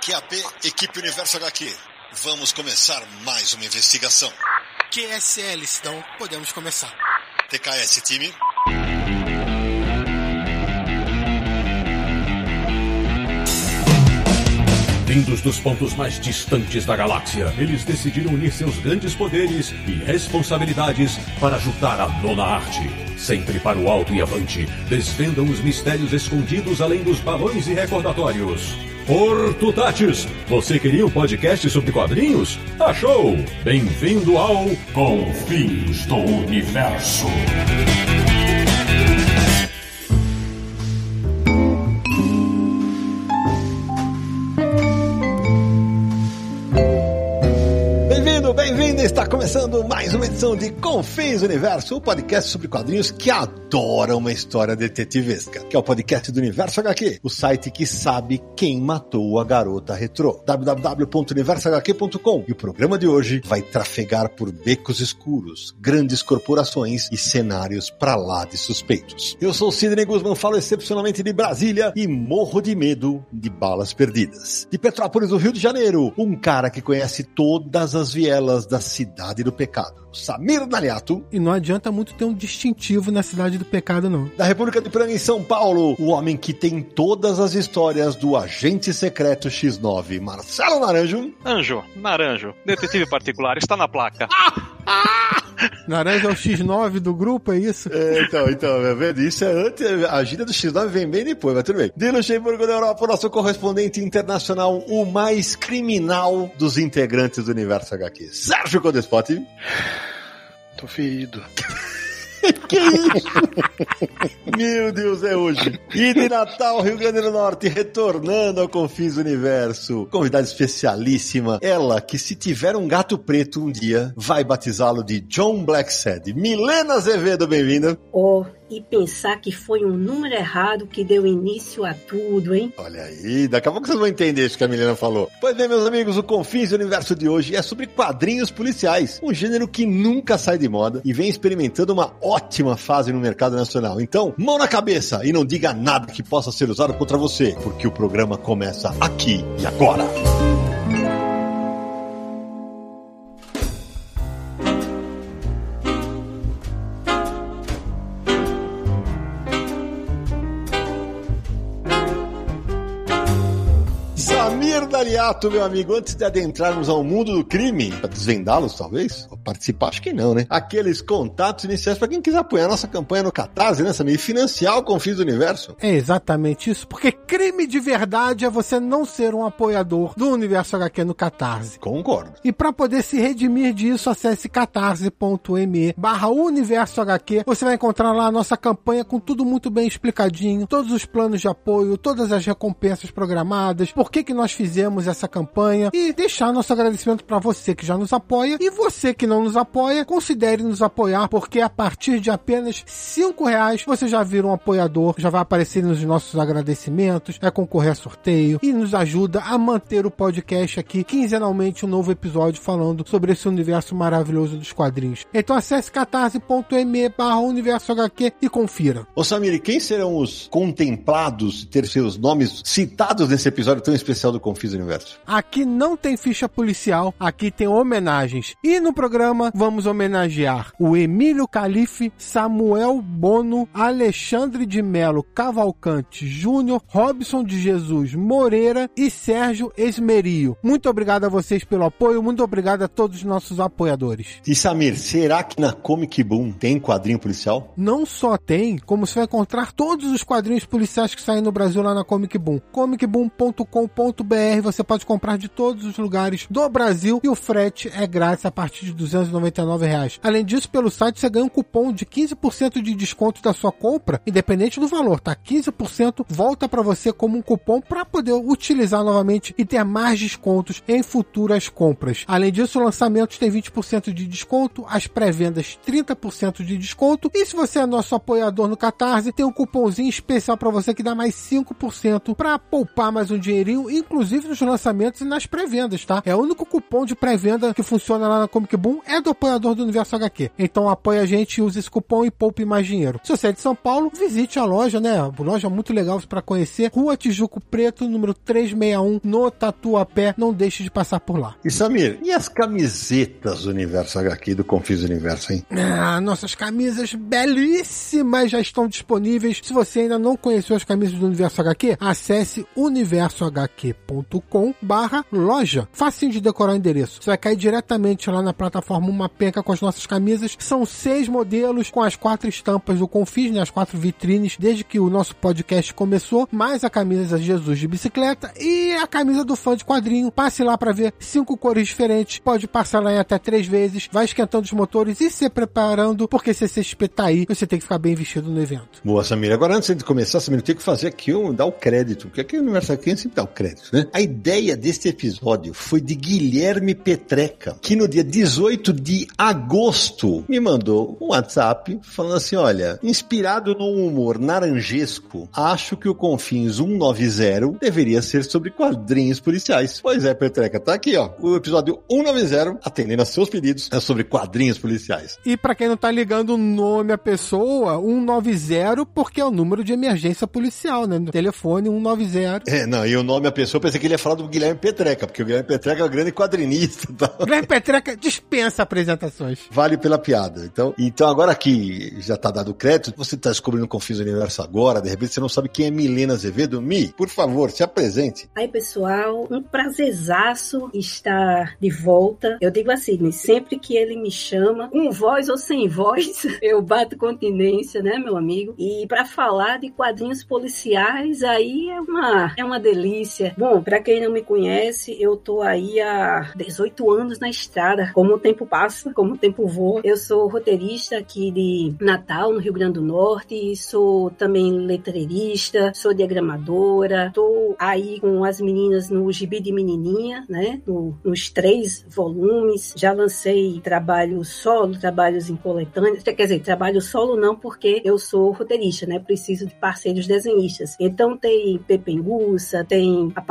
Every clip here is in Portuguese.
QAP, equipe Universo HQ. Vamos começar mais uma investigação. QSL, então podemos começar. TKS, time. Vindos dos pontos mais distantes da galáxia, eles decidiram unir seus grandes poderes e responsabilidades para ajudar a nona arte. Sempre para o alto e avante, desvendam os mistérios escondidos além dos balões e recordatórios. Portutatis, você queria um podcast sobre quadrinhos? Achou! Bem-vindo ao Confins do Universo. Mais uma edição de Confins Universo, o podcast sobre quadrinhos que adora uma história detetivesca, que é o podcast do Universo HQ, o site que sabe quem matou a garota retrô. www.universohq.com. E o programa de hoje vai trafegar por becos escuros, grandes corporações e cenários pra lá de suspeitos. Eu sou Sidney Guzman, falo excepcionalmente de Brasília e morro de medo de balas perdidas. De Petrópolis, do Rio de Janeiro, um cara que conhece todas as vielas da cidade do pecado. Samir Naliato. E não adianta muito ter um distintivo na cidade do pecado, não. Da República de Pranga em São Paulo, o homem que tem todas as histórias do agente secreto X9, Marcelo Naranjo. Anjo, Naranjo, detetive particular, está na placa. Naranja é o X9 do grupo, é isso? É, então, então, tá vendo? Isso é antes, a gíria do X9 vem bem depois, mas tudo bem. De Luxemburgo da Europa, o nosso correspondente internacional, o mais criminal dos integrantes do Universo HQ, Sérgio Codespot. Tô ferido. que isso? Meu Deus, é hoje. E de Natal, Rio Grande do Norte, retornando ao Confins Universo. Convidada especialíssima, ela que se tiver um gato preto um dia, vai batizá-lo de John Blacksad. Milena Azevedo, bem-vinda. Oh, e pensar que foi um número errado que deu início a tudo, hein? Olha aí, daqui a pouco vocês vão entender isso que a Milena falou. Pois bem, meus amigos, o Confins Universo de hoje é sobre quadrinhos policiais, um gênero que nunca sai de moda e vem experimentando uma ótima fase no mercado nacional. Então, mão na cabeça e não diga nada que possa ser usado contra você, porque o programa começa aqui e agora. Samir Daliato, meu amigo, antes de adentrarmos ao mundo do crime, para desvendá-los, talvez, participar, acho que não, né? Aqueles contatos iniciais para quem quiser apoiar nossa campanha no Catarse, né, Samir? E financiar o Confins do Universo. É exatamente isso, porque crime de verdade é você não ser um apoiador do Universo HQ no Catarse. Concordo. E para poder se redimir disso, acesse catarse.me barra Universo HQ. Você vai encontrar lá a nossa campanha com tudo muito bem explicadinho, todos os planos de apoio, todas as recompensas programadas, por que que nós fizemos essa campanha e deixar nosso agradecimento para você que já nos apoia e você que não nos apoia, considere nos apoiar, porque a partir de apenas cinco reais você já vira um apoiador, já vai aparecer nos nossos agradecimentos, vai concorrer a sorteio e nos ajuda a manter o podcast aqui quinzenalmente um novo episódio falando sobre esse universo maravilhoso dos quadrinhos. Então acesse catarse.me barra universo HQ e confira. Ô Samir, quem serão os contemplados ter seus nomes citados nesse episódio tão especial do Confis Universo? Aqui não tem ficha policial, aqui tem homenagens. E no programa vamos homenagear o Emílio Calife, Samuel Bono, Alexandre de Melo Cavalcante Júnior, Robson de Jesus Moreira e Sérgio Esmerio. Muito obrigado a vocês pelo apoio, muito obrigado a todos os nossos apoiadores. E Samir, será que na Comic Boom tem quadrinho policial? Não só tem, como você vai encontrar todos os quadrinhos policiais que saem no Brasil lá na Comic Boom. comicboom.com.br você pode comprar de todos os lugares do Brasil e o frete é grátis a partir de 299 reais. Além disso, pelo site você ganha um cupom de 15% de desconto da sua compra, independente do valor, tá? 15% volta para você como um cupom para poder utilizar novamente e ter mais descontos em futuras compras. Além disso, o lançamento tem 20% de desconto, as pré-vendas 30% de desconto e se você é nosso apoiador no Catarse, tem um cupomzinho especial para você que dá mais 5% para poupar mais um dinheirinho inclusive nos lançamentos e nas pré-vendas, tá? É o único cupom de pré-venda que funciona lá na Comic Boom é do apoiador do Universo HQ. Então apoia a gente e usa esse cupom e poupe mais dinheiro. Se você é de São Paulo, visite a loja, né? Loja muito legal para conhecer. Rua Tijuco Preto, número 361, no Tatuapé. Não deixe de passar por lá. E Samir, e as camisetas do Universo HQ, do Confis Universo, hein? Ah, nossas camisas belíssimas já estão disponíveis. Se você ainda não conheceu as camisas do Universo HQ, acesse universohq.com barra loja. Facinho de decorar o endereço. Você vai cair diretamente lá na plataforma Uma Penca com as nossas camisas. São seis modelos com as quatro estampas do Confis, né? As quatro vitrines, desde que o nosso podcast começou, mais a camisa de Jesus de bicicleta e a camisa do fã de quadrinho. Passe lá para ver cinco cores diferentes. Pode passar lá em até três vezes. Vai esquentando os motores e se preparando, porque se você espetar aí, você tem que ficar bem vestido no evento. Boa, Samir. Agora, antes de começar, Samir, tem que fazer aqui um, dar o crédito, porque aqui no Universo HQ sempre dá o crédito, né? Ideia deste episódio foi de Guilherme Petreca, que no dia 18 de agosto me mandou um WhatsApp falando assim: olha, inspirado num humor naranjesco, acho que o Confins 190 deveria ser sobre quadrinhos policiais. Pois é, Petreca, tá aqui, ó. O episódio 190, atendendo a seus pedidos, é sobre quadrinhos policiais. E para quem não tá ligando o nome à pessoa, 190, porque é o número de emergência policial, né? No telefone 190. É, não, e o nome da pessoa, eu pensei que ele ia falar do Guilherme Petreca, porque o Guilherme Petreca é um grande quadrinista. Tá? Guilherme Petreca dispensa apresentações. Vale pela piada. Então, então agora que já tá dado crédito, você tá descobrindo o Confis Universo agora, de repente você não sabe quem é Milena Azevedo. Mi, por favor, se apresente. Aí, pessoal, um prazerzaço estar de volta. Eu digo assim, sempre que ele me chama, com voz ou sem voz, eu bato continência, né, meu amigo? E para falar de quadrinhos policiais, aí é uma, é uma delícia. Bom, para quem não me conhece, eu tô aí há 18 anos na estrada. Como o tempo passa, como o tempo voa. Eu sou roteirista aqui de Natal, no Rio Grande do Norte, sou também letreirista, sou diagramadora, tô aí com as meninas no Gibi de Menininha, né? No, nos três volumes. Já lancei trabalho solo, trabalhos em coletâneas. Quer dizer, trabalho solo não, porque eu sou roteirista, né? Preciso de parceiros desenhistas. Então tem Pepenguça, tem A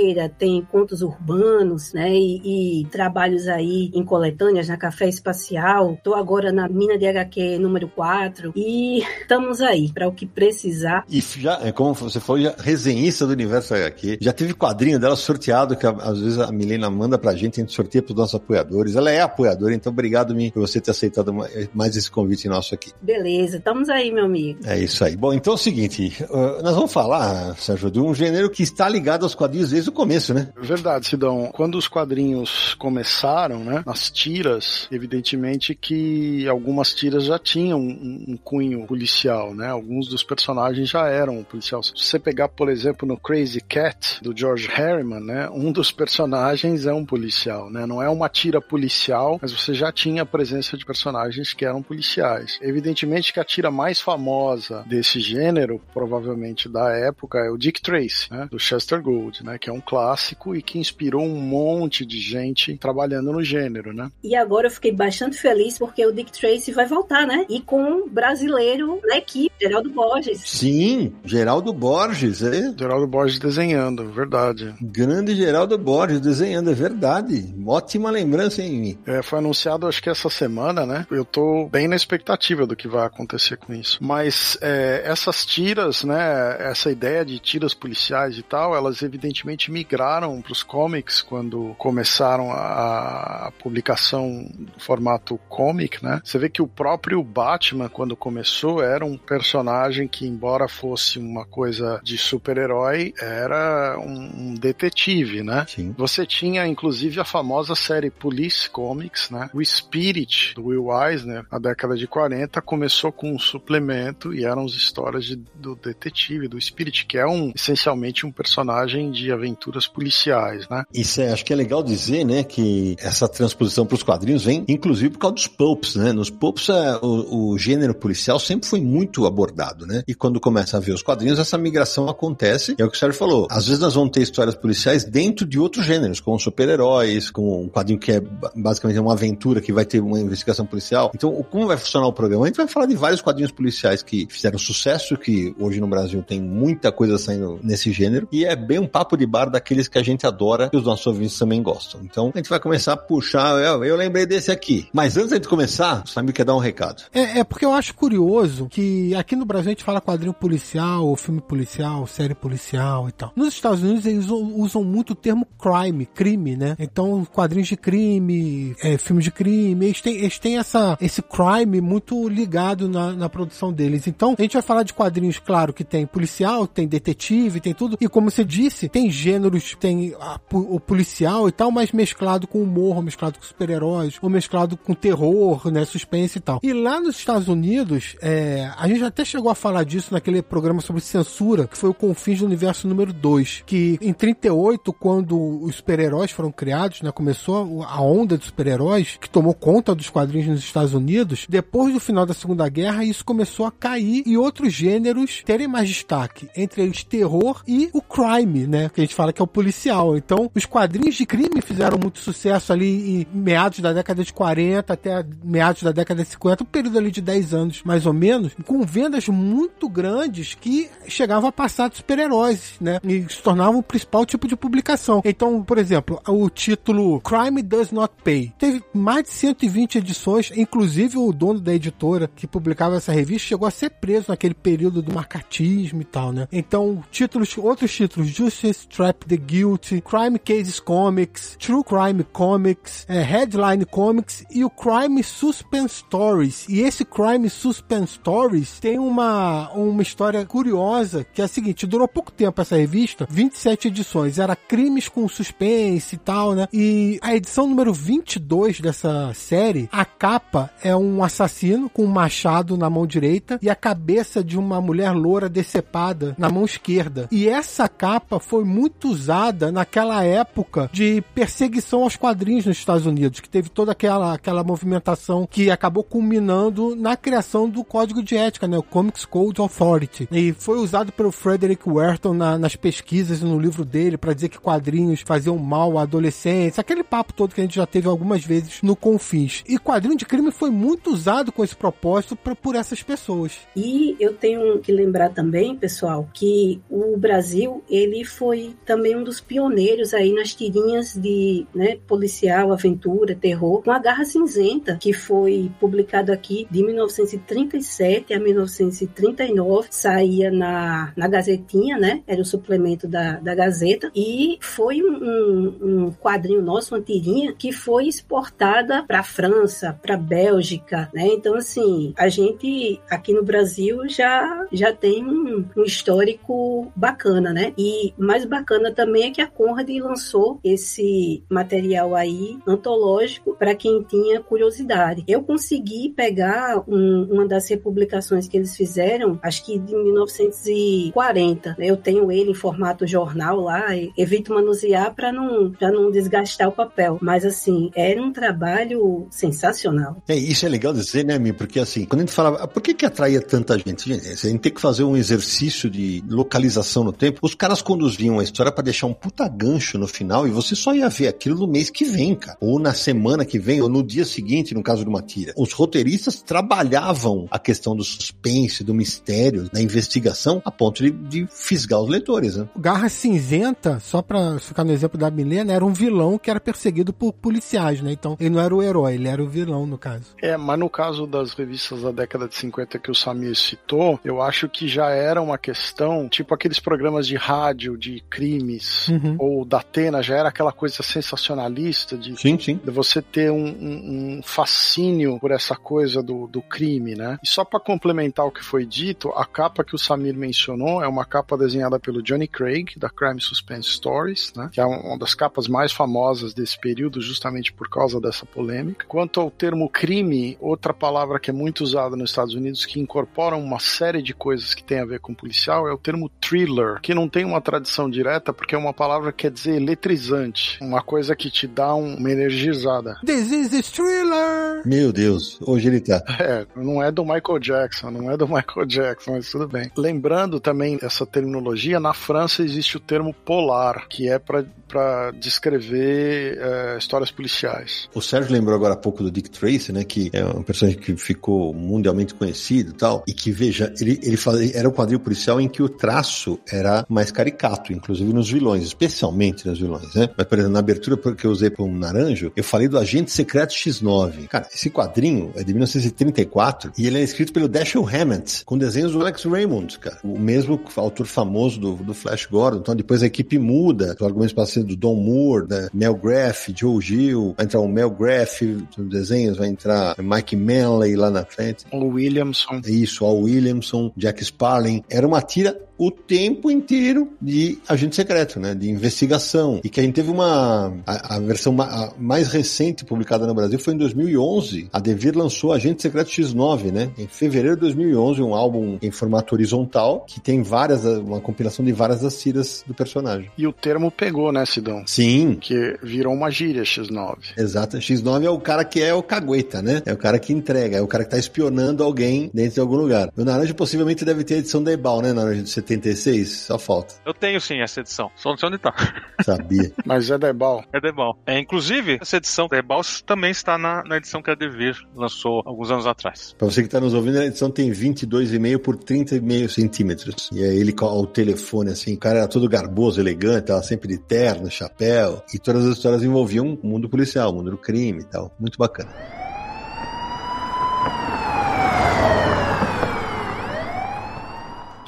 Parteira, tem Contos Urbanos, né? E, e trabalhos aí em coletâneas na Café Espacial. Tô agora na Mina de HQ número 4 e estamos aí para o que precisar. E já, é como você falou, já resenhista do Universo HQ. Já teve quadrinho dela sorteado, que às vezes a Milena manda pra gente, a gente sorteia pros nossos apoiadores. Ela é apoiadora, então obrigado, Mi, por você ter aceitado mais esse convite nosso aqui. Beleza, estamos aí, meu amigo. É isso aí. Bom, então é o seguinte, uh, nós vamos falar, Sérgio, de um gênero que está ligado aos quadrinhos desde o começo, né? Verdade, Sidão. Quando os quadrinhos começaram, né, nas tiras, evidentemente que algumas tiras já tinham um, um cunho policial, né? Alguns dos personagens já eram policial. Se você pegar, por exemplo, no Crazy Cat, do George Harriman, né, um dos personagens é um policial, né? Não é uma tira policial, mas você já tinha a presença de personagens que eram policiais. Evidentemente que a tira mais famosa desse gênero, provavelmente da época, é o Dick Tracy, né, do Chester Gould, né, que é um clássico e que inspirou um monte de gente trabalhando no gênero, né? E agora eu fiquei bastante feliz porque o Dick Tracy vai voltar, né? E com um brasileiro na equipe, Geraldo Borges. Sim, Geraldo Borges, é? Geraldo Borges desenhando, verdade. Grande Geraldo Borges desenhando, é verdade. Ótima lembrança, hein? É, foi anunciado acho que essa semana, né? Eu tô bem na expectativa do que vai acontecer com isso. Mas é, essas tiras, né? Essa ideia de tiras policiais e tal, elas evidentemente migraram para os comics quando começaram a, a publicação do formato comic, né? Você vê que o próprio Batman, quando começou, era um personagem que, embora fosse uma coisa de super-herói, era um, um, detetive, né? Sim. Você tinha, inclusive, a famosa série Police Comics, né? O Spirit, do Will Eisner, na década de 40, começou com um suplemento e eram as histórias de, do detetive, do Spirit, que é um, essencialmente um personagem de aventuras policiais, né? Isso é, acho que é legal dizer, né, que essa transposição para os quadrinhos vem, inclusive, por causa dos pulps, né? Nos pulps, é, o, o, gênero policial sempre foi muito abordado, né? E quando começa a ver os quadrinhos, essa migração acontece. É o que o Sérgio falou. Às vezes nós vamos ter histórias policiais dentro de outros gêneros, como super-heróis, com um quadrinho que é basicamente uma aventura que vai ter uma investigação policial. Então, como vai funcionar o programa? A gente vai falar de vários quadrinhos policiais que fizeram sucesso, que hoje no Brasil tem muita coisa saindo nesse gênero. E é bem um papo de bar daqueles que a gente adora e os nossos ouvintes também gostam. Então a gente vai começar a puxar. Eu, eu lembrei desse aqui. Mas antes de começar, o Samir quer dar um recado. É, é porque eu acho curioso que aqui no Brasil a gente fala quadrinho policial, filme policial, série policial e tal. Nos Estados Unidos eles usam, muito o termo crime, crime, né? Então, quadrinhos de crime, é, filmes de crime, eles têm, eles têm essa, esse crime muito ligado na, na produção deles. Então, a gente vai falar de quadrinhos, claro, que tem policial, tem detetive, tem tudo. E como você disse, tem gêneros, tem a, o policial e tal, mas mesclado com humor, ou mesclado com super-heróis, ou mesclado com terror, né? Suspense e tal. E lá nos Estados Unidos, é, a gente até chegou a falar disso naquele programa sobre censura, que foi o Confins do Universo número 2, que em 38, quando os super-heróis foram criados, né? Começou a onda de super-heróis que tomou conta dos quadrinhos nos Estados Unidos, depois do final da Segunda Guerra, isso começou a cair e outros gêneros terem mais destaque, entre eles terror e o crime, né? Que a gente fala que é o policial. Então, os quadrinhos de crime fizeram muito sucesso ali em meados da década de 40 até meados da década de 50, um período ali de 10 anos, mais ou menos, com vendas muito grandes que chegavam a passar de super-heróis, né? E se tornavam o principal tipo de publicação. Então, por exemplo, o título Crime Does Not Pay teve mais de 120 edições, inclusive o dono da editora que publicava essa revista chegou a ser preso naquele período do marcatismo e tal, né? Então, títulos, outros títulos, Justice The Guilty, Crime Cases Comics, True Crime Comics, é, Headline Comics e o Crime Suspense Stories. E esse Crime Suspense Stories tem uma, uma história curiosa, que é a seguinte, durou pouco tempo essa revista, 27 edições, era crimes com suspense e tal, né? E a edição número 22 dessa série, a capa é um assassino com um machado na mão direita e a cabeça de uma mulher loura decepada na mão esquerda. E essa capa foi muito usada naquela época de perseguição aos quadrinhos nos Estados Unidos, que teve toda aquela, aquela movimentação que acabou culminando na criação do código de ética, né? O Comics Code Authority. E foi usado pelo Frederick Werton na, nas pesquisas e no livro dele para dizer que quadrinhos faziam mal à adolescência, aquele papo todo que a gente já teve algumas vezes no Confins. E quadrinho de crime foi muito usado com esse propósito pra, por essas pessoas. E eu tenho que lembrar também, pessoal, que o Brasil, ele foi também um dos pioneiros aí nas tirinhas de né, policial, aventura, terror, com a Garra Cinzenta, que foi publicado aqui de 1937 a 1939, saía na, na Gazetinha, né? Era o suplemento da, da Gazeta, e foi um, um, quadrinho nosso, uma tirinha, que foi exportada para a França, para a Bélgica, né? Então, assim, a gente aqui no Brasil já, já tem um, um histórico bacana, né? E mais bacana também é que a Conrad lançou esse material aí antológico para quem tinha curiosidade. Eu consegui pegar um, uma das republicações que eles fizeram, acho que de 1940. Eu tenho ele em formato jornal lá, evito manusear para não, não desgastar o papel. Mas assim, era um trabalho sensacional. É, isso é legal dizer, né, Mi? Porque assim, quando a gente falava, por que que atraía tanta gente? Gente, a gente tem que fazer um exercício de localização no tempo. Os caras conduziam a história para deixar um puta gancho no final e você só ia ver aquilo no mês que vem, cara. Ou na semana que vem, ou no dia seguinte, no caso de uma tira. Os roteiristas trabalhavam a questão do suspense, do mistério, da investigação, a ponto de, de fisgar os leitores, né? Garra Cinzenta, só pra ficar no exemplo da Milena, era um vilão que era perseguido por policiais, né? Então ele não era o herói, ele era o vilão, no caso. É, mas no caso das revistas da década de 50 que o Samir citou, eu acho que já era uma questão, tipo aqueles programas de rádio de crimes, Uhum. ou da Atena, já era aquela coisa sensacionalista de, Sim, sim. de você ter um, um- um fascínio por essa coisa do, do crime, né? E só pra complementar o que foi dito, a capa que o Samir mencionou é uma capa desenhada pelo Johnny Craig, da Crime Suspense Stories, né? Que é uma das capas mais famosas desse período, justamente por causa dessa polêmica. Quanto ao termo crime, outra palavra que é muito usada nos Estados Unidos, que incorpora uma série de coisas que tem a ver com policial, é o termo thriller, que não tem uma tradição direta, porque é uma palavra que quer dizer eletrizante, uma coisa que te dá um- uma energizada. This is thriller! Meu Deus, hoje ele tá. É, não é do Michael Jackson, não é do Michael Jackson, mas tudo bem. Lembrando também essa terminologia, na França existe o termo polar, que é para descrever é, histórias policiais. O Sérgio lembrou agora há pouco do Dick Tracy, né, que é um personagem que ficou mundialmente conhecido e tal, e que, veja, ele, ele fazia, era um quadril policial em que o traço era mais caricato, inclusive nos vilões, especialmente nos vilões, né? Mas, por exemplo, na abertura que eu usei para um naranjo, eu falei do Agente Secreto X9. Cara, esse quadrinho é de 1934 e ele é escrito pelo Dashiell Hammett, com desenhos do Alex Raymond, cara. O mesmo autor famoso do, do Flash Gordon. Então depois a equipe muda, os argumentos passam do Don Moore, né? Mel Graff, Joe Gill, vai entrar o Mel Graff nos desenhos, vai entrar Mike Manley lá na frente. O Williamson. Isso, o Williamson, Jack Sparling. Era uma tira o tempo inteiro de agente secreto, né? De investigação. E que a gente teve uma. A, a versão ma, a mais recente publicada no Brasil foi em 2011. A Devir lançou Agente Secreto X9, né? Em fevereiro de 2011, um álbum em formato horizontal que tem várias. Uma compilação de várias das tiras do personagem. E o termo pegou, né, Sidão? Sim. Que virou uma gíria X9. Exato. X9 é o cara que é o cagueta, né? É o cara que entrega, é o cara que tá espionando alguém dentro de algum lugar. O Naranja possivelmente deve ter a edição da Ebal, né, Naranja? De 86, só falta. Eu tenho sim essa edição, só não sei onde tá. Sabia. Mas é da Ebal. É da Ebal. É, inclusive, essa edição da Ebal também está na, na edição que a Devir lançou alguns anos atrás. Pra você que tá nos ouvindo, a edição tem 22,5 por 30,5 centímetros. E aí ele com o telefone, assim, o cara era todo garboso, elegante, tava sempre de terno, chapéu. E todas as histórias envolviam o mundo policial, o mundo do crime e tal. Muito bacana.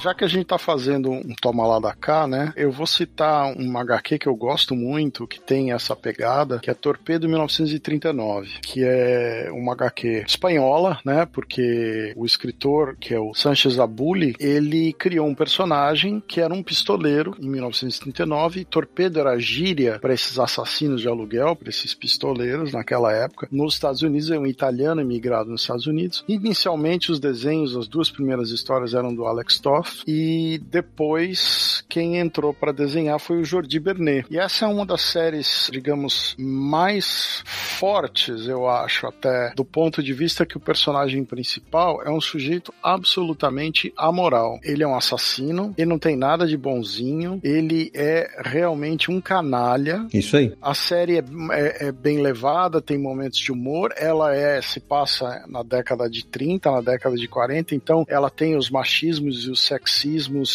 Já que a gente tá fazendo um toma lá da cá, né? Eu vou citar um HQ que eu gosto muito, que tem essa pegada, que é Torpedo 1939, que é uma HQ espanhola, né? Porque o escritor, que é o Sanchez Abuli, ele criou um personagem que era um pistoleiro em 1939. E Torpedo era gíria para esses assassinos de aluguel, para esses pistoleiros naquela época. Nos Estados Unidos, é um italiano imigrado nos Estados Unidos. Inicialmente, os desenhos, as duas primeiras histórias eram do Alex Toff e depois quem entrou para desenhar foi o Jordi Bernet. E essa é uma das séries, digamos, mais fortes, eu acho, até do ponto de vista que o personagem principal é um sujeito absolutamente amoral. Ele é um assassino, ele não tem nada de bonzinho, ele é realmente um canalha. Isso aí. A série é, é, é bem levada, tem momentos de humor, ela é se passa na década de 30, na década de 40, então ela tem os machismos e os sexismos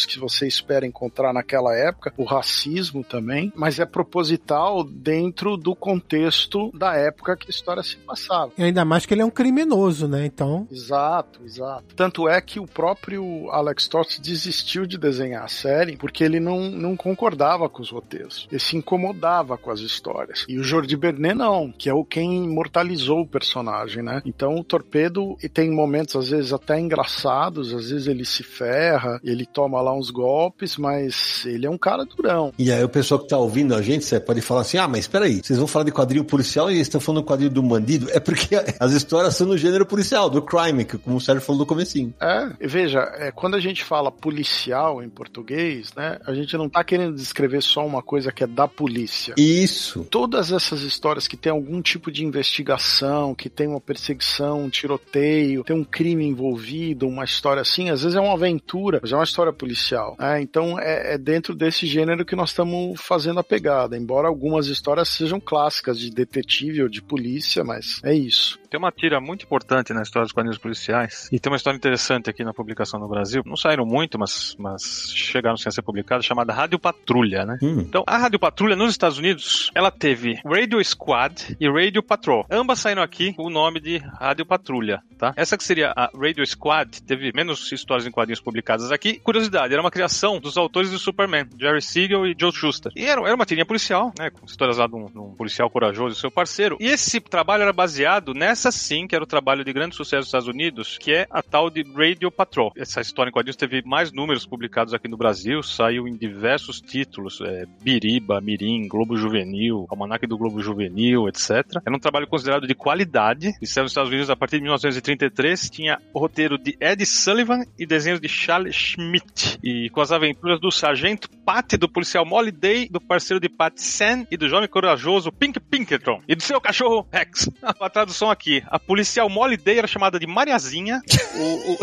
que você espera encontrar naquela época, o racismo também, mas é proposital dentro do contexto da época que a história se passava. E ainda mais que ele é um criminoso, né? Então. Exato, exato. Tanto é que o próprio Alex Toth desistiu de desenhar a série porque ele não, não concordava com os roteiros. Ele se incomodava com as histórias. E o Jordi Bernet não, que é o quem imortalizou o personagem, né? Então o Torpedo tem momentos às vezes até engraçados, às vezes ele se ferra, ele toma lá uns golpes, mas ele é um cara durão. E aí o pessoal que tá ouvindo a gente, você pode falar assim, ah, mas espera aí, vocês vão falar de quadrinho policial e eles estão falando do quadrinho do bandido? É porque as histórias são no gênero policial, do crime, que como o Sérgio falou no comecinho. É, veja, é, quando a gente fala policial em português, né, a gente não tá querendo descrever só uma coisa que é da polícia. Isso. Todas essas histórias que tem algum tipo de investigação, que tem uma perseguição, um tiroteio, tem um crime envolvido, uma história assim, às vezes é uma aventura, é uma história policial. É, então é, é, dentro desse gênero que nós estamos fazendo a pegada, embora algumas histórias sejam clássicas de detetive ou de polícia, mas é isso. Tem uma tira muito importante na história dos quadrinhos policiais e tem uma história interessante aqui na publicação no Brasil. Não saíram muito, mas, mas chegaram a ser publicadas, chamada Rádio Patrulha, né? Hum. Então, a Rádio Patrulha nos Estados Unidos, ela teve Radio Squad e Radio Patrol. Ambas saíram aqui com o nome de Rádio Patrulha, tá? Essa que seria a Radio Squad, teve menos histórias em quadrinhos publicadas aqui. Curiosidade, era uma criação dos autores do Superman, Jerry Siegel e Joe Shuster. E era, era uma tirinha policial, né? Com histórias lá de um, de um policial corajoso e seu parceiro. E esse trabalho era baseado nessa sim, que era o trabalho de grande sucesso dos Estados Unidos, que é a tal de Radio Patrol. Essa história em quadrinhos teve mais números publicados aqui no Brasil, saiu em diversos títulos, é, Biriba, Mirim, Globo Juvenil, Almanac do Globo Juvenil, etc. Era um trabalho considerado de qualidade, e saiu nos Estados Unidos a partir de 1933, tinha o roteiro de Ed Sullivan e desenhos de Charlie, Schmidt. E com as aventuras do sargento Pat, do policial Molly Day, do parceiro de Pat Sen e do jovem corajoso Pink Pinkerton. E do seu cachorro Rex. A tradução aqui. A policial Molly Day era chamada de Mariazinha. O, o,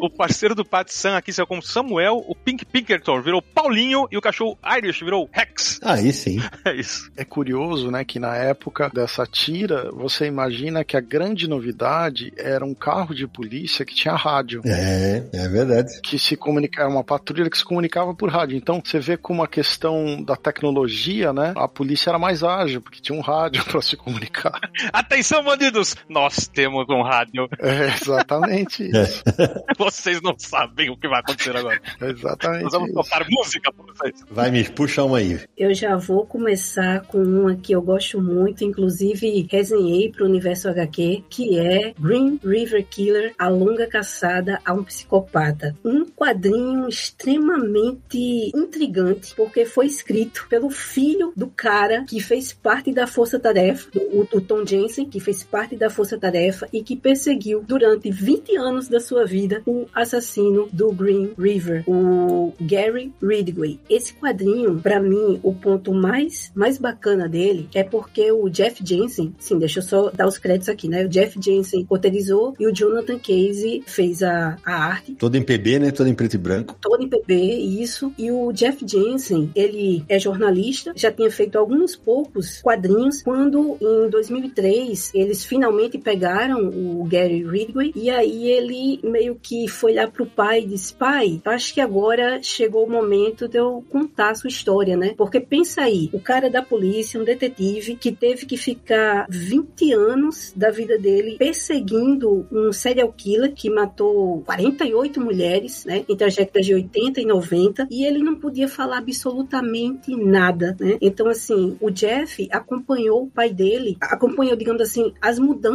o parceiro do Pat San aqui saiu como Samuel. O Pink Pinkerton virou Paulinho. E o cachorro Irish virou Rex. Aí sim. É isso. É curioso, né, que na época dessa tira, você imagina que a grande novidade era um carro de polícia que tinha rádio. É, é verdade. Que se comunicava, uma patrulha que se comunicava por rádio. Então você vê como a questão da tecnologia, né? A polícia era mais ágil, porque tinha um rádio para se comunicar. Atenção, bandidos! Nós temos um rádio. É exatamente isso. Vocês não sabem o que vai acontecer agora. É exatamente Nós vamos isso. tocar música pra vocês. Vai, me puxa uma aí. Eu já vou começar com uma que eu gosto muito, inclusive resenhei para o Universo HQ, que é Green River Killer, A Longa Caçada a um Psicopata. Um quadrinho extremamente intrigante, porque foi escrito pelo filho do cara que fez parte da Força Tarefa, o, o Tom Jensen, que fez parte da Força Tarefa e que perseguiu durante 20 anos da sua vida o assassino do Green River, o Gary Ridgway. Esse quadrinho, para mim, o ponto mais, mais bacana dele é porque o Jeff Jensen, sim, deixa eu só dar os créditos aqui, né? O Jeff Jensen roteirizou e o Jonathan Casey fez a, a arte Todo em PB, né? Todo em preto e branco. todo em PB, isso. E o Jeff Jensen, ele é jornalista, já tinha feito alguns poucos quadrinhos, quando em 2003 eles finalmente pegaram o Gary Ridgway, e aí ele meio que foi lá pro pai e disse, pai, acho que agora chegou o momento de eu contar a sua história, né? Porque pensa aí, o cara da polícia, um detetive, que teve que ficar 20 anos da vida dele perseguindo um serial killer que matou 48 mulheres, né? Entre as décadas de 80 e 90, e ele não podia falar absolutamente nada, né? Então, assim, o Jeff acompanhou o pai dele, acompanhou, digamos assim, as mudanças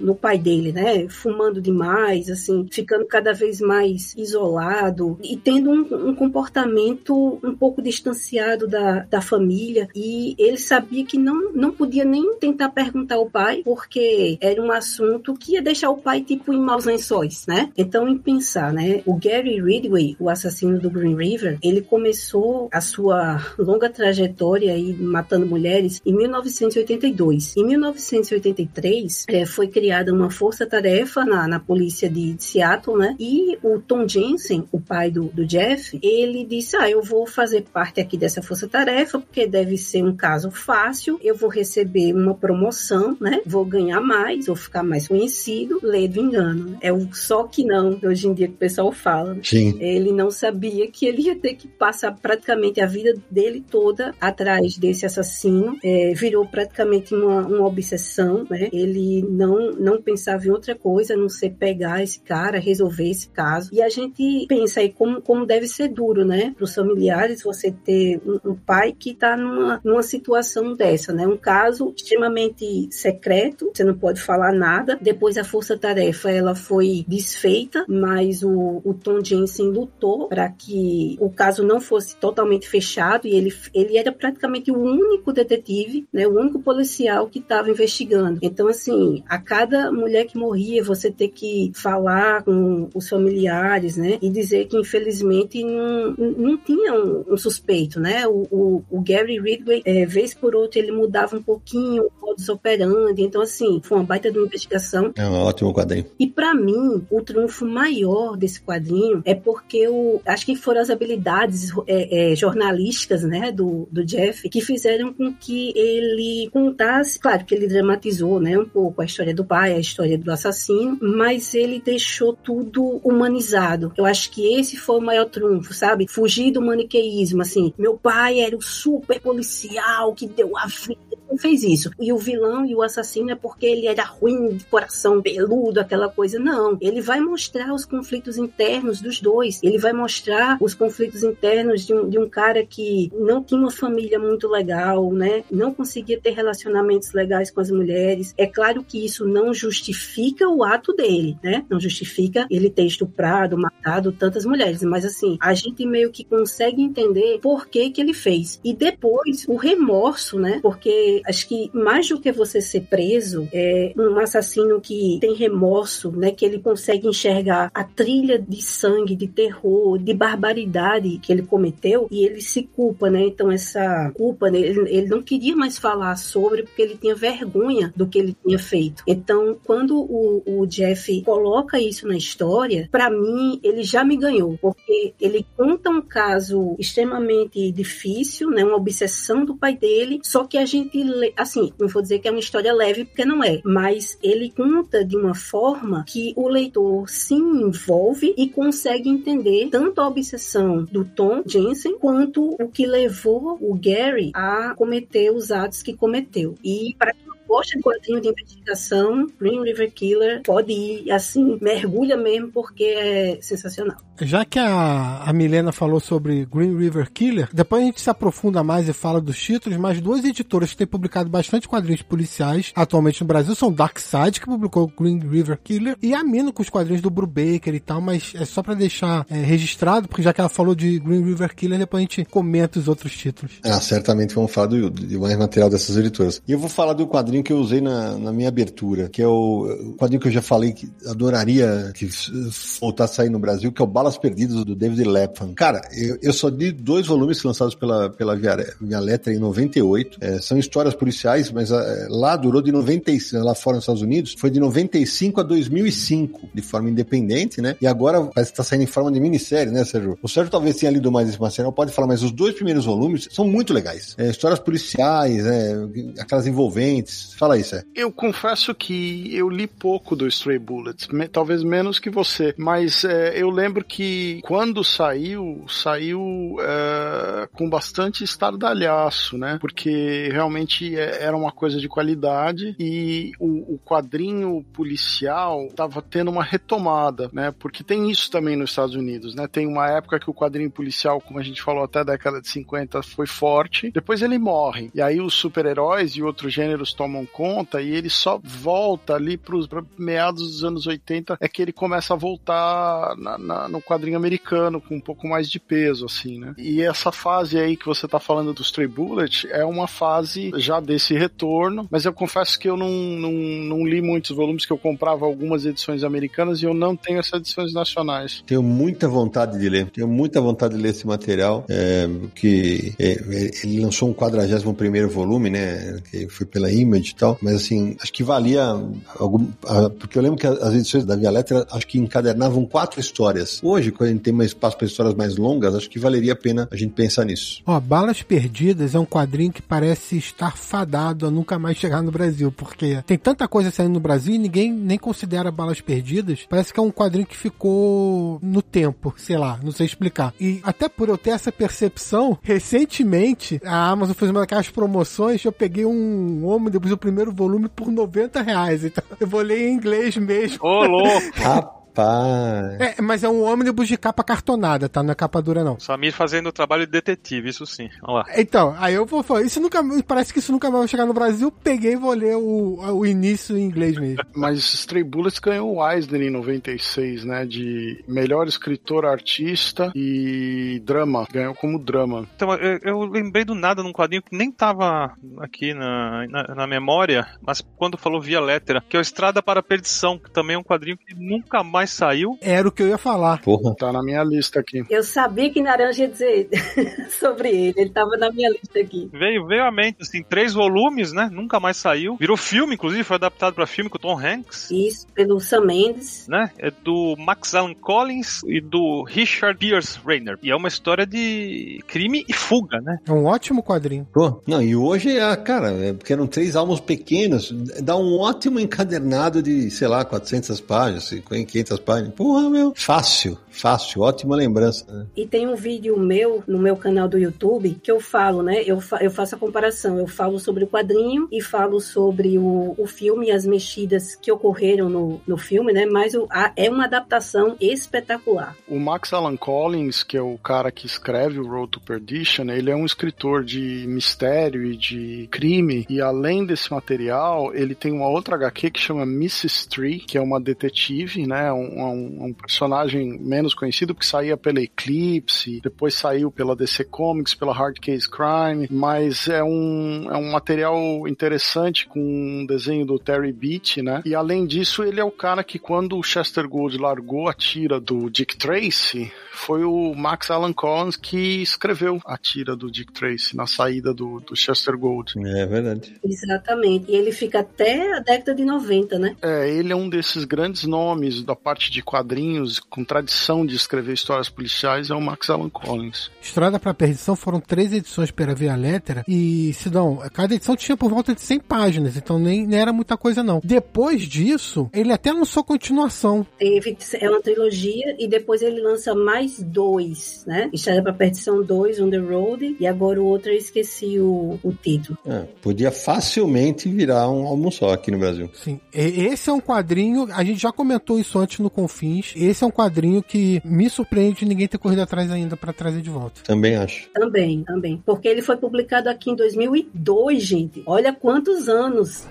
no pai dele, né? Fumando demais, assim, ficando cada vez mais isolado e tendo um, um comportamento um pouco distanciado da, da família. E ele sabia que não, não podia nem tentar perguntar ao pai, porque era um assunto que ia deixar o pai, tipo, em maus lençóis, né? Então, em pensar, né? O Gary Ridgway, o assassino do Green River, ele começou a sua longa trajetória aí matando mulheres em 1982. Em 1983, eh, foi criada uma força-tarefa na, na polícia de Seattle, né? E o Tom Jensen, o pai do, do Jeff, ele disse: Ah, eu vou fazer parte aqui dessa força-tarefa, porque deve ser um caso fácil, eu vou receber uma promoção, né? Vou ganhar mais, vou ficar mais conhecido, ledo engano. né? É o só que não, hoje em dia que o pessoal fala. né? Sim. Ele não sabia que ele ia ter que passar praticamente a vida dele toda atrás desse assassino. É, virou praticamente uma, uma obsessão, né? Ele não, não pensava em outra coisa a não ser pegar esse cara, resolver esse caso. E a gente pensa aí como, como deve ser duro, né? Para os familiares, você ter um, um pai que está numa, numa situação dessa, né? Um caso extremamente secreto, você não pode falar nada. Depois a força-tarefa ela foi desfeita, mas o, o Tom Jensen lutou para que o caso não fosse totalmente fechado e ele, ele era praticamente o único detetive, né? O único policial que estava investigando. Então, assim, a cada mulher que morria, você ter que falar com os familiares, né? E dizer que infelizmente não, não tinha um, um suspeito, né? O, o, o Gary Ridgway, é, vez por outra, ele mudava um pouquinho o modus operandi. Então, assim, foi uma baita de uma investigação. É um ótimo quadrinho. E pra mim, o triunfo maior desse quadrinho é porque eu acho que foram as habilidades é, é, jornalísticas, né, do, do Jeff, que fizeram com que ele contasse, claro que ele dramatizou, né, um pouco a história do pai, a história do assassino, mas ele deixou tudo humanizado. Eu acho que esse foi o maior trunfo, sabe? Fugir do maniqueísmo, assim, meu pai era o super policial que deu a vida fez isso. E o vilão e o assassino é porque ele era ruim, de coração peludo, aquela coisa. Não. Ele vai mostrar os conflitos internos dos dois. Ele vai mostrar os conflitos internos de um, de um cara que não tinha uma família muito legal, né? Não conseguia ter relacionamentos legais com as mulheres. É claro que isso não justifica o ato dele, né? Não justifica ele ter estuprado, matado tantas mulheres. Mas assim, a gente meio que consegue entender por que que ele fez. E depois, o remorso, né? Porque acho que mais do que você ser preso, é um assassino que tem remorso, né? Que ele consegue enxergar a trilha de sangue sangue, de terror, de barbaridade que ele cometeu e ele se culpa, né? Então essa culpa, né, ele, ele não queria mais falar sobre porque ele tinha vergonha do que ele tinha feito. Então, quando o, o Jeff coloca isso na história, para mim ele já me ganhou, porque ele conta um caso extremamente difícil, né? Uma obsessão do pai dele, só que a gente, assim, não vou dizer que é uma história leve porque não é, mas ele conta de uma forma que o leitor se envolve e consegue entender tanto a obsessão do Tom Jensen quanto o que levou o Gary a cometer os atos que cometeu. E para gosta de quadrinho de investigação, Green River Killer pode ir assim, mergulha mesmo porque é sensacional. Já que a, a Milena falou sobre Green River Killer, depois a gente se aprofunda mais e fala dos títulos, mas duas editoras que têm publicado bastante quadrinhos policiais atualmente no Brasil são Dark Side, que publicou Green River Killer, e a Mino com os quadrinhos do Brubaker e tal, mas é só para deixar é, registrado, porque já que ela falou de Green River Killer, depois a gente comenta os outros títulos. Ah, certamente vamos falar do, de mais material dessas editoras. E eu vou falar do quadrinho que eu usei na, na minha abertura, que é o, o quadrinho que eu já falei que adoraria que voltasse a sair no Brasil, que é o Balas Perdidas do David Lapham. Cara, eu, eu só li dois volumes lançados pela, pela Via, Via Letra em 98. É, são histórias policiais, mas é, lá durou de 95, lá fora nos Estados Unidos, foi de 95 a 2005, de forma independente, né? E agora parece que tá saindo em forma de minissérie, né, Sérgio? O Sérgio talvez tenha lido mais esse material, pode falar, mas os dois primeiros volumes são muito legais. É, histórias policiais, é, aquelas envolventes. Fala aí, Sérgio. Eu confesso que eu li pouco do Stray Bullets, me, talvez menos que você, mas é, eu lembro que quando saiu, saiu é, com bastante estardalhaço, né? Porque realmente é, era uma coisa de qualidade e o, o quadrinho policial estava tendo uma retomada, né? Porque tem isso também nos Estados Unidos, né? Tem uma época que o quadrinho policial, como a gente falou até a década de 50, foi forte, depois ele morre. E aí os super-heróis e outros gêneros tomam conta e ele só volta ali para meados dos anos 80 é que ele começa a voltar na, na, no quadrinho americano com um pouco mais de peso, assim, né? E essa fase aí que você tá falando do Stray Bullet é uma fase já desse retorno, mas eu confesso que eu não, não, não li muitos volumes, que eu comprava algumas edições americanas e eu não tenho essas edições nacionais. Tenho muita vontade de ler, tenho muita vontade de ler esse material, é, que é, ele lançou um 41 primeiro volume, né, que foi pela Image e tal, mas assim, acho que valia algum, porque eu lembro que as edições da Via Letra, acho que encadernavam quatro histórias. Hoje, quando a gente tem mais espaço para histórias mais longas, acho que valeria a pena a gente pensar nisso. Ó, Balas Perdidas é um quadrinho que parece estar fadado a nunca mais chegar no Brasil, porque tem tanta coisa saindo no Brasil e ninguém nem considera Balas Perdidas. Parece que é um quadrinho que ficou no tempo, sei lá, não sei explicar. E até por eu ter essa percepção, recentemente a Amazon fez uma daquelas promoções, eu peguei um ônibus, primeiro volume, por 90 reais. Então eu vou ler em inglês mesmo. Ô, louco! Rapaz. É, mas é um ônibus de capa cartonada, tá? Não é capa dura, não. Samir fazendo o trabalho de detetive, isso sim. Vamos lá. Então, aí eu vou falar, isso nunca, parece que isso nunca vai chegar no Brasil, peguei e vou ler o, o início em inglês mesmo. Mas Stray Bullets ganhou o Eisner em 96, né? De melhor escritor, artista e drama. Ganhou como drama. Então, eu, eu lembrei do nada num quadrinho que nem tava aqui na, na, na memória, mas quando falou via letra, que é o Estrada para a Perdição, que também é um quadrinho que nunca mais saiu. Era o que eu ia falar. Porra. Tá na minha lista aqui. Eu sabia que Naranja ia dizer sobre ele. Ele tava na minha lista aqui. Veio, veio à mente, assim, três volumes, né? Nunca mais saiu. Virou filme, inclusive, foi adaptado para filme com o Tom Hanks. Isso, pelo Sam Mendes. Né? É do Max Allan Collins e do Richard Pierce Rainer. E é uma história de crime e fuga, né? É um ótimo quadrinho. Pô, não, e hoje, é, cara, é porque eram três álbuns pequenos, dá um ótimo encadernado de, sei lá, 400 páginas, 500 páginas. Porra, meu, fácil, fácil, ótima lembrança. Né? E tem um vídeo meu no meu canal do YouTube que eu falo, né? Eu, fa eu faço a comparação. Eu falo sobre o quadrinho e falo sobre o, o filme e as mexidas que ocorreram no, no filme, né? Mas o, a, é uma adaptação espetacular. O Max Allan Collins, que é o cara que escreve o Road to Perdition, ele é um escritor de mistério e de crime. E além desse material, ele tem uma outra HQ que chama Mrs. Tree, que é uma detetive, né? Um, um, um personagem menos conhecido, que saía pela Eclipse, depois saiu pela DC Comics, pela Hard Case Crime, mas é um, é um material interessante com um desenho do Terry Beach, né? E além disso, ele é o cara que quando o Chester Gould largou a tira do Dick Tracy, foi o Max Allan Collins que escreveu a tira do Dick Tracy na saída do, do Chester Gould. É verdade. Exatamente. E ele fica até a década de 90, né? É, ele é um desses grandes nomes da parte de quadrinhos com tradição de escrever histórias policiais, é o Max Allan Collins. Estrada para Perdição foram três edições pela Via Lettera e, Sidão, cada edição tinha por volta de 100 páginas, então nem, nem era muita coisa não. Depois disso, ele até lançou continuação. Teve, é uma trilogia e depois ele lança mais dois, né? Estrada para Perdição 2, On the Road, e agora o outro eu esqueci o, o título. É, podia facilmente virar um álbum só aqui no Brasil. Sim. E- Esse é um quadrinho, a gente já comentou isso antes no Confins. Esse é um quadrinho que me surpreende ninguém ter corrido atrás ainda para trazer de volta. Também acho. Também, também. Porque ele foi publicado aqui em 2002, gente. Olha quantos anos.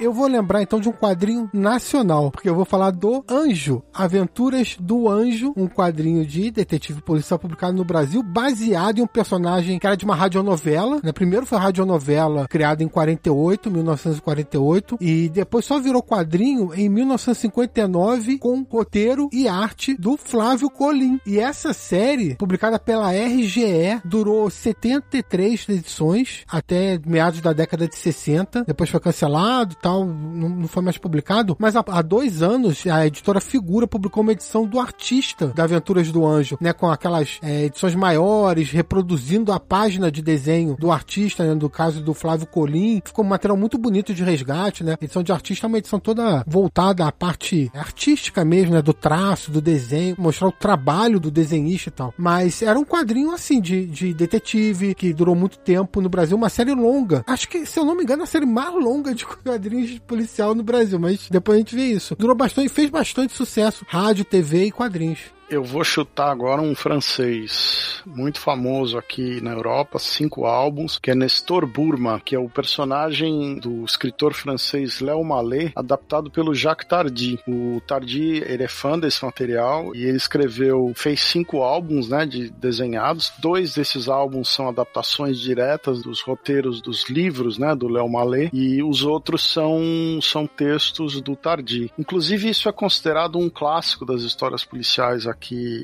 Eu vou lembrar então de um quadrinho nacional, porque eu vou falar do Anjo, Aventuras do Anjo, um quadrinho de detetive policial publicado no Brasil, baseado em um personagem que era de uma radionovela, né? Primeiro foi a radionovela criada em 48, 1948, e depois só virou quadrinho em 1959 com roteiro e arte do Flávio Colim. E essa série, publicada pela RGE, durou 73 edições até meados da década de 60, depois foi cancelado, tal, não, não foi mais publicado, mas há, há dois anos a editora Figura publicou uma edição do artista da Aventuras do Anjo, né, com aquelas é, edições maiores, reproduzindo a página de desenho do artista, né, no caso do Flávio Colim, ficou um material muito bonito de resgate, né, edição de artista é uma edição toda voltada à parte artística mesmo, né, do traço, do desenho, mostrar o trabalho do desenhista e tal, mas era um quadrinho assim, de, de detetive, que durou muito tempo no Brasil, uma série longa, acho que, se eu não me engano, a série mais longa de quadrinhos policial no Brasil, mas depois a gente vê isso. Durou bastante, fez bastante sucesso, rádio, TV e quadrinhos. Eu vou chutar agora um francês muito famoso aqui na Europa, cinco álbuns, que é Nestor Burma, que é o personagem do escritor francês Léo Mallet, adaptado pelo Jacques Tardy. O Tardy, ele é fã desse material e ele escreveu, fez cinco álbuns, né, de desenhados. Dois desses álbuns são adaptações diretas dos roteiros dos livros, né, do Léo Mallet, e os outros são, são textos do Tardy. Inclusive, isso é considerado um clássico das histórias policiais aqui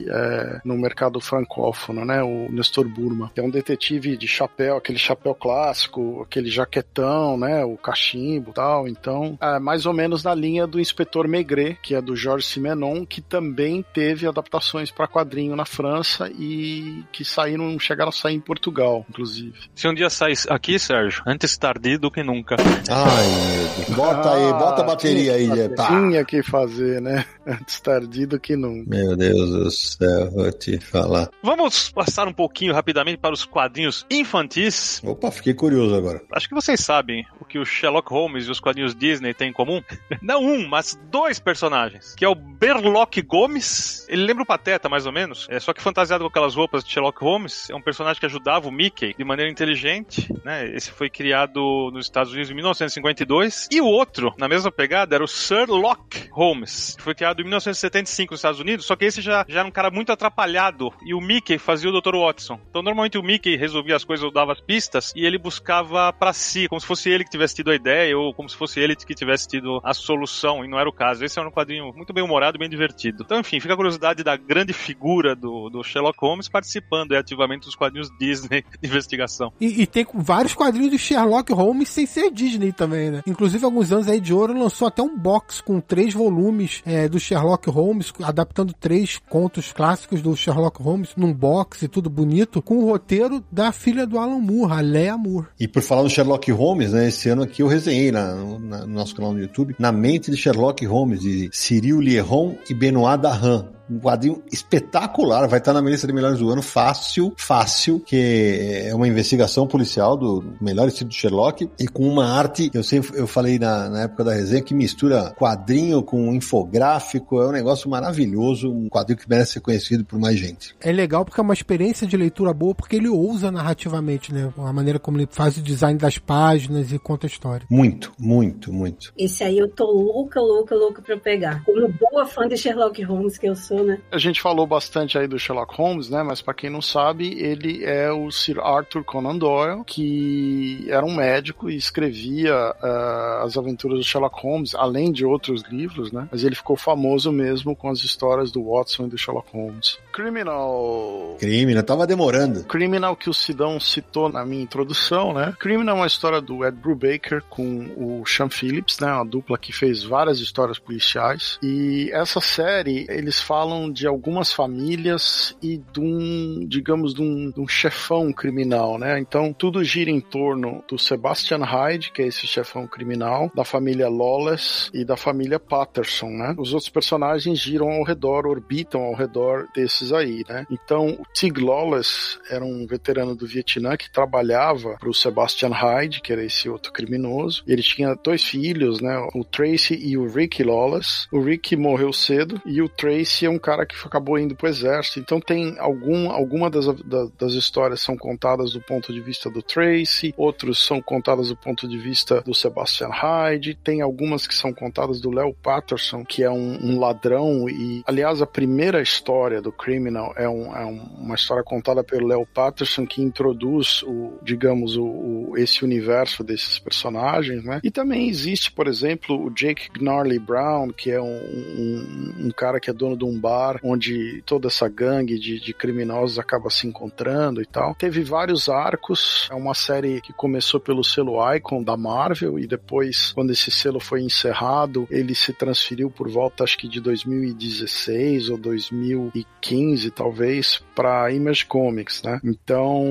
é, no mercado francófono, né? O Nestor Burma, que é um detetive de chapéu, aquele chapéu clássico, aquele jaquetão, né? O cachimbo e tal. Então, é mais ou menos na linha do Inspetor Maigret, que é do Georges Simenon, que também teve adaptações para quadrinho na França e que saíram, chegaram a sair em Portugal, inclusive. Se um dia sair aqui, Sérgio, antes tarde do que nunca. Ai, meu Deus. Bota aí, bota a bateria aí. tinha, Tá. Tinha que fazer, né? Antes tarde do que nunca. Meu Deus do céu, vou te falar. Vamos passar um pouquinho rapidamente para os quadrinhos infantis. Opa, fiquei curioso agora. Acho que vocês sabem o que o Sherlock Holmes e os quadrinhos Disney têm em comum. Não um, mas dois personagens. Que é o Berlock Gomes. Ele lembra o Pateta, mais ou menos. É só que fantasiado com aquelas roupas de Sherlock Holmes. É um personagem que ajudava o Mickey de maneira inteligente. Né? Esse foi criado nos Estados Unidos em 1952. E o outro, na mesma pegada, era o Sir Locke Holmes. Que foi criado em 1975 nos Estados Unidos. Só que esse já, já era um cara muito atrapalhado. E o Mickey fazia o Dr. Watson. Então, normalmente o Mickey resolvia as coisas ou dava as pistas. E ele buscava pra si, como se fosse ele que tivesse tido a ideia. Ou como se fosse ele que tivesse tido a solução. E não era o caso. Esse era um quadrinho muito bem humorado, bem divertido. Então, enfim, fica a curiosidade da grande figura do, do Sherlock Holmes participando é, ativamente dos quadrinhos Disney de investigação. E, e tem vários quadrinhos do Sherlock Holmes sem ser Disney também, né? Inclusive, alguns anos aí de ouro lançou até um box com três volumes é, do Sherlock Holmes, adaptando três contos clássicos do Sherlock Holmes num box e tudo bonito, com o roteiro da filha do Alan Moore, a Lea Moore. E por falar no Sherlock Holmes, né? Esse ano aqui eu resenhei na, na- no nosso canal no YouTube, Na Mente de Sherlock Holmes, de Cyril Lieron e Benoit Dahan. Um quadrinho espetacular, vai estar na minha lista de melhores do ano, fácil, fácil, que é uma investigação policial do melhor estilo de Sherlock e com uma arte, eu sempre eu falei na, na época da resenha, que mistura quadrinho com infográfico, é um negócio maravilhoso, um quadrinho que merece ser conhecido por mais gente. É legal porque é uma experiência de leitura boa, porque ele ousa narrativamente, né? A maneira como ele faz o design das páginas e conta a história. Muito, muito, muito. Esse aí eu tô louca, louca, louca pra pegar. Como boa fã de Sherlock Holmes que eu sou, né? A gente falou bastante aí do Sherlock Holmes, né? Mas para quem não sabe, ele é o Sir Arthur Conan Doyle, que era um médico e escrevia uh, as aventuras do Sherlock Holmes, além de outros livros, né? Mas ele ficou famoso mesmo com as histórias do Watson e do Sherlock Holmes. Criminal. Criminal, tava demorando. Criminal que o Sidão citou na minha introdução, né? Criminal é uma história do Ed Brubaker com o Sean Phillips, né? Uma dupla que fez várias histórias policiais. E essa série, eles falam de algumas famílias e de um, digamos, de um, de um chefão criminal, né? Então tudo gira em torno do Sebastian Hyde, que é esse chefão criminal, da família Lawless e da família Patterson, né? Os outros personagens giram ao redor, orbitam ao redor desses aí, né? Então o Tig Lawless era um veterano do Vietnã que trabalhava para o Sebastian Hyde, que era esse outro criminoso. Ele tinha dois filhos, né? O Tracy e o Ricky Lawless. O Ricky morreu cedo e o Tracy é um cara que acabou indo pro exército. Então tem algum, alguma das, das, das histórias são contadas do ponto de vista do Tracy, outros são contadas do ponto de vista do Sebastian Hyde, tem algumas que são contadas do Leo Patterson, que é um, um ladrão e, aliás, a primeira história do Criminal é, um, é uma história contada pelo Leo Patterson que introduz o, digamos, o, o, esse universo desses personagens, né? E também existe, por exemplo, o Jake Gnarly Brown, que é um, um, um cara que é dono de um bar onde toda essa gangue de, de criminosos acaba se encontrando e tal. Teve vários arcos, é uma série que começou pelo selo Icon da Marvel e depois, quando esse selo foi encerrado, ele se transferiu por volta, acho que de 2016 ou 2015, talvez, para Image Comics, né? Então,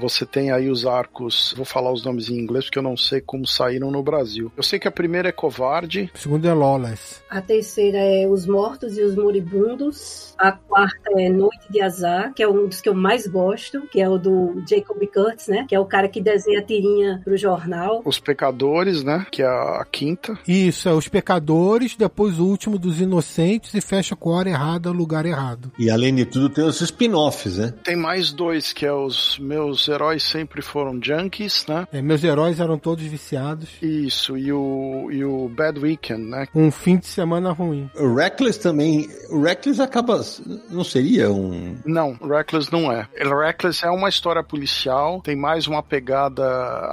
você tem aí os arcos, vou falar os nomes em inglês porque eu não sei como saíram no Brasil. Eu sei que a primeira é Covarde. A segunda é Lawless. A terceira é Os Mortos e os Moribundos. A quarta é Noite de Azar, que é um dos que eu mais gosto, que é o do Jacob Kurtz, né? Que é o cara que desenha a tirinha pro jornal. Os Pecadores, né? Que é a quinta. Isso, é Os Pecadores, depois o último dos Inocentes e fecha com a hora errada, lugar errado. E além de tudo, tem os spin-offs, né? Tem mais dois, que é os Meus Heróis Sempre Foram Junkies, né? É, meus heróis eram todos viciados. Isso, e o, e o Bad Weekend, né? Um fim de semana ruim. O Reckless também. O Reckless acaba. Não seria um. Não, Reckless não é. Reckless é uma história policial, tem mais uma pegada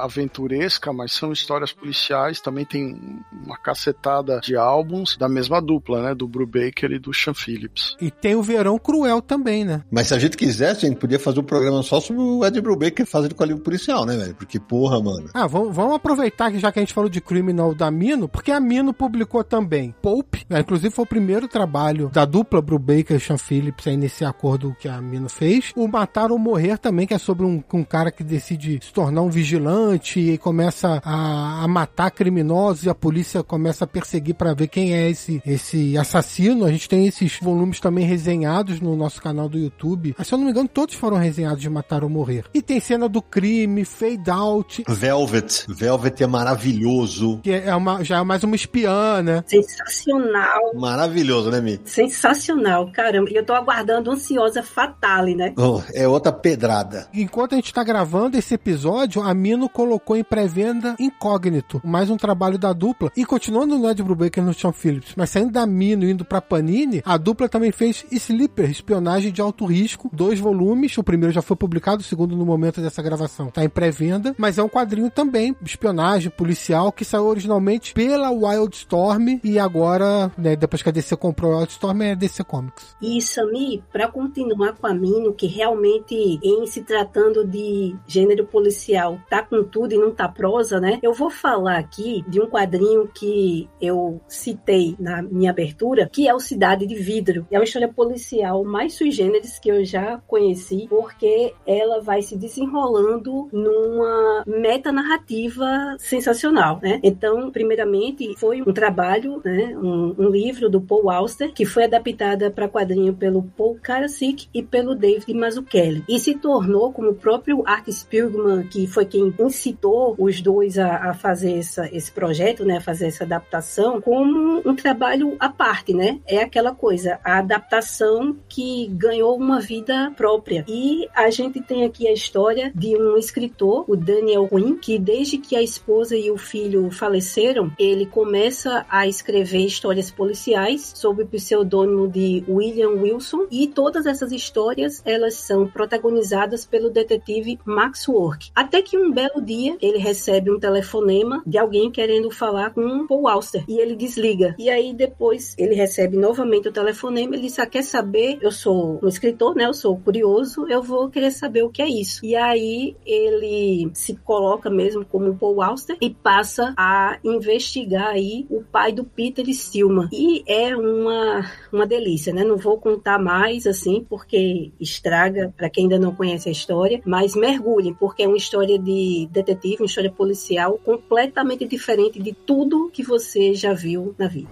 aventuresca, mas são histórias policiais. Também tem uma cacetada de álbuns da mesma dupla, né? Do Brubaker e do Sean Phillips. E tem o Verão Cruel também, né? Mas se a gente quisesse, a gente podia fazer um programa só sobre o Ed Brubaker fazendo com a livro policial, né, velho? Porque, porra, mano. Ah, vamos, vamos aproveitar que já que a gente falou de Criminal da Mino, porque a Mino publicou também Pope, né? inclusive foi o primeiro trabalho da dupla Brubaker e Sean Phillips aí nesse acordo que a Mino fez. O Matar ou Morrer também, que é sobre um, um cara que decide se tornar um vigilante e começa a, a matar criminosos e a polícia começa a perseguir para ver quem é esse, esse assassino. A gente tem esses volumes também resenhados no nosso canal do YouTube. Mas, se eu não me engano, todos foram resenhados de Matar ou Morrer. E tem cena do crime, Fade Out. Velvet. Velvet é maravilhoso. Que é uma, já é mais uma espiã, né? Sensacional. Maravilhoso, né, Mi? Sensacional, caramba. E eu tô aguardando ansiosa Fatale, né? Oh, é outra pedrada. Enquanto a gente tá gravando esse episódio, a Mino colocou em pré-venda Incógnito, mais um trabalho da dupla. E continuando no Ed Brubaker no Sean Phillips, mas saindo da Mino e indo pra Panini, a dupla também fez Sleeper, Espionagem de Alto Risco, dois volumes. O primeiro já foi publicado, o segundo no momento dessa gravação tá em pré-venda, mas é um quadrinho também, espionagem policial, que saiu originalmente pela Wildstorm e agora, né, depois que a DC comprou a Wildstorm, é DC Comics. E Sami, para continuar com a Mino, que realmente em se tratando de gênero policial tá com tudo e não tá prosa, né? Eu vou falar aqui de um quadrinho que eu citei na minha abertura, que é o Cidade de Vidro. É uma história policial mais sui generis que eu já conheci, porque ela vai se desenrolando numa metanarrativa sensacional, né? Então, primeiramente, foi um trabalho, né? Um, um livro do Paul Auster, que foi adaptada para quadrinho pelo Paul Karasik e pelo David Mazzucchelli. E se tornou, como o próprio Art Spiegelman, que foi quem incitou os dois a, a fazer essa, esse projeto, né, a fazer essa adaptação, como um trabalho à parte, né? É aquela coisa, a adaptação que ganhou uma vida própria. E a gente tem aqui a história de um escritor, o Daniel Wynne, que desde que a esposa e o filho faleceram, ele começa a escrever histórias policiais sob o pseudônimo de William Wilson e todas essas histórias elas são protagonizadas pelo detetive Max Work. Até que um belo dia ele recebe um telefonema de alguém querendo falar com Paul Auster e ele desliga. E aí depois ele recebe novamente o telefonema, ele diz: ah, "Quer saber? Eu sou um escritor, né? Eu sou curioso, eu vou querer saber o que é isso". E aí ele se coloca mesmo como Paul Auster e passa a investigar aí o pai do Peter Stillman. E é uma uma delícia, né? Não vou contar mais assim, porque estraga para quem ainda não conhece a história, mas mergulhe, porque é uma história de detetive, uma história policial completamente diferente de tudo que você já viu na vida.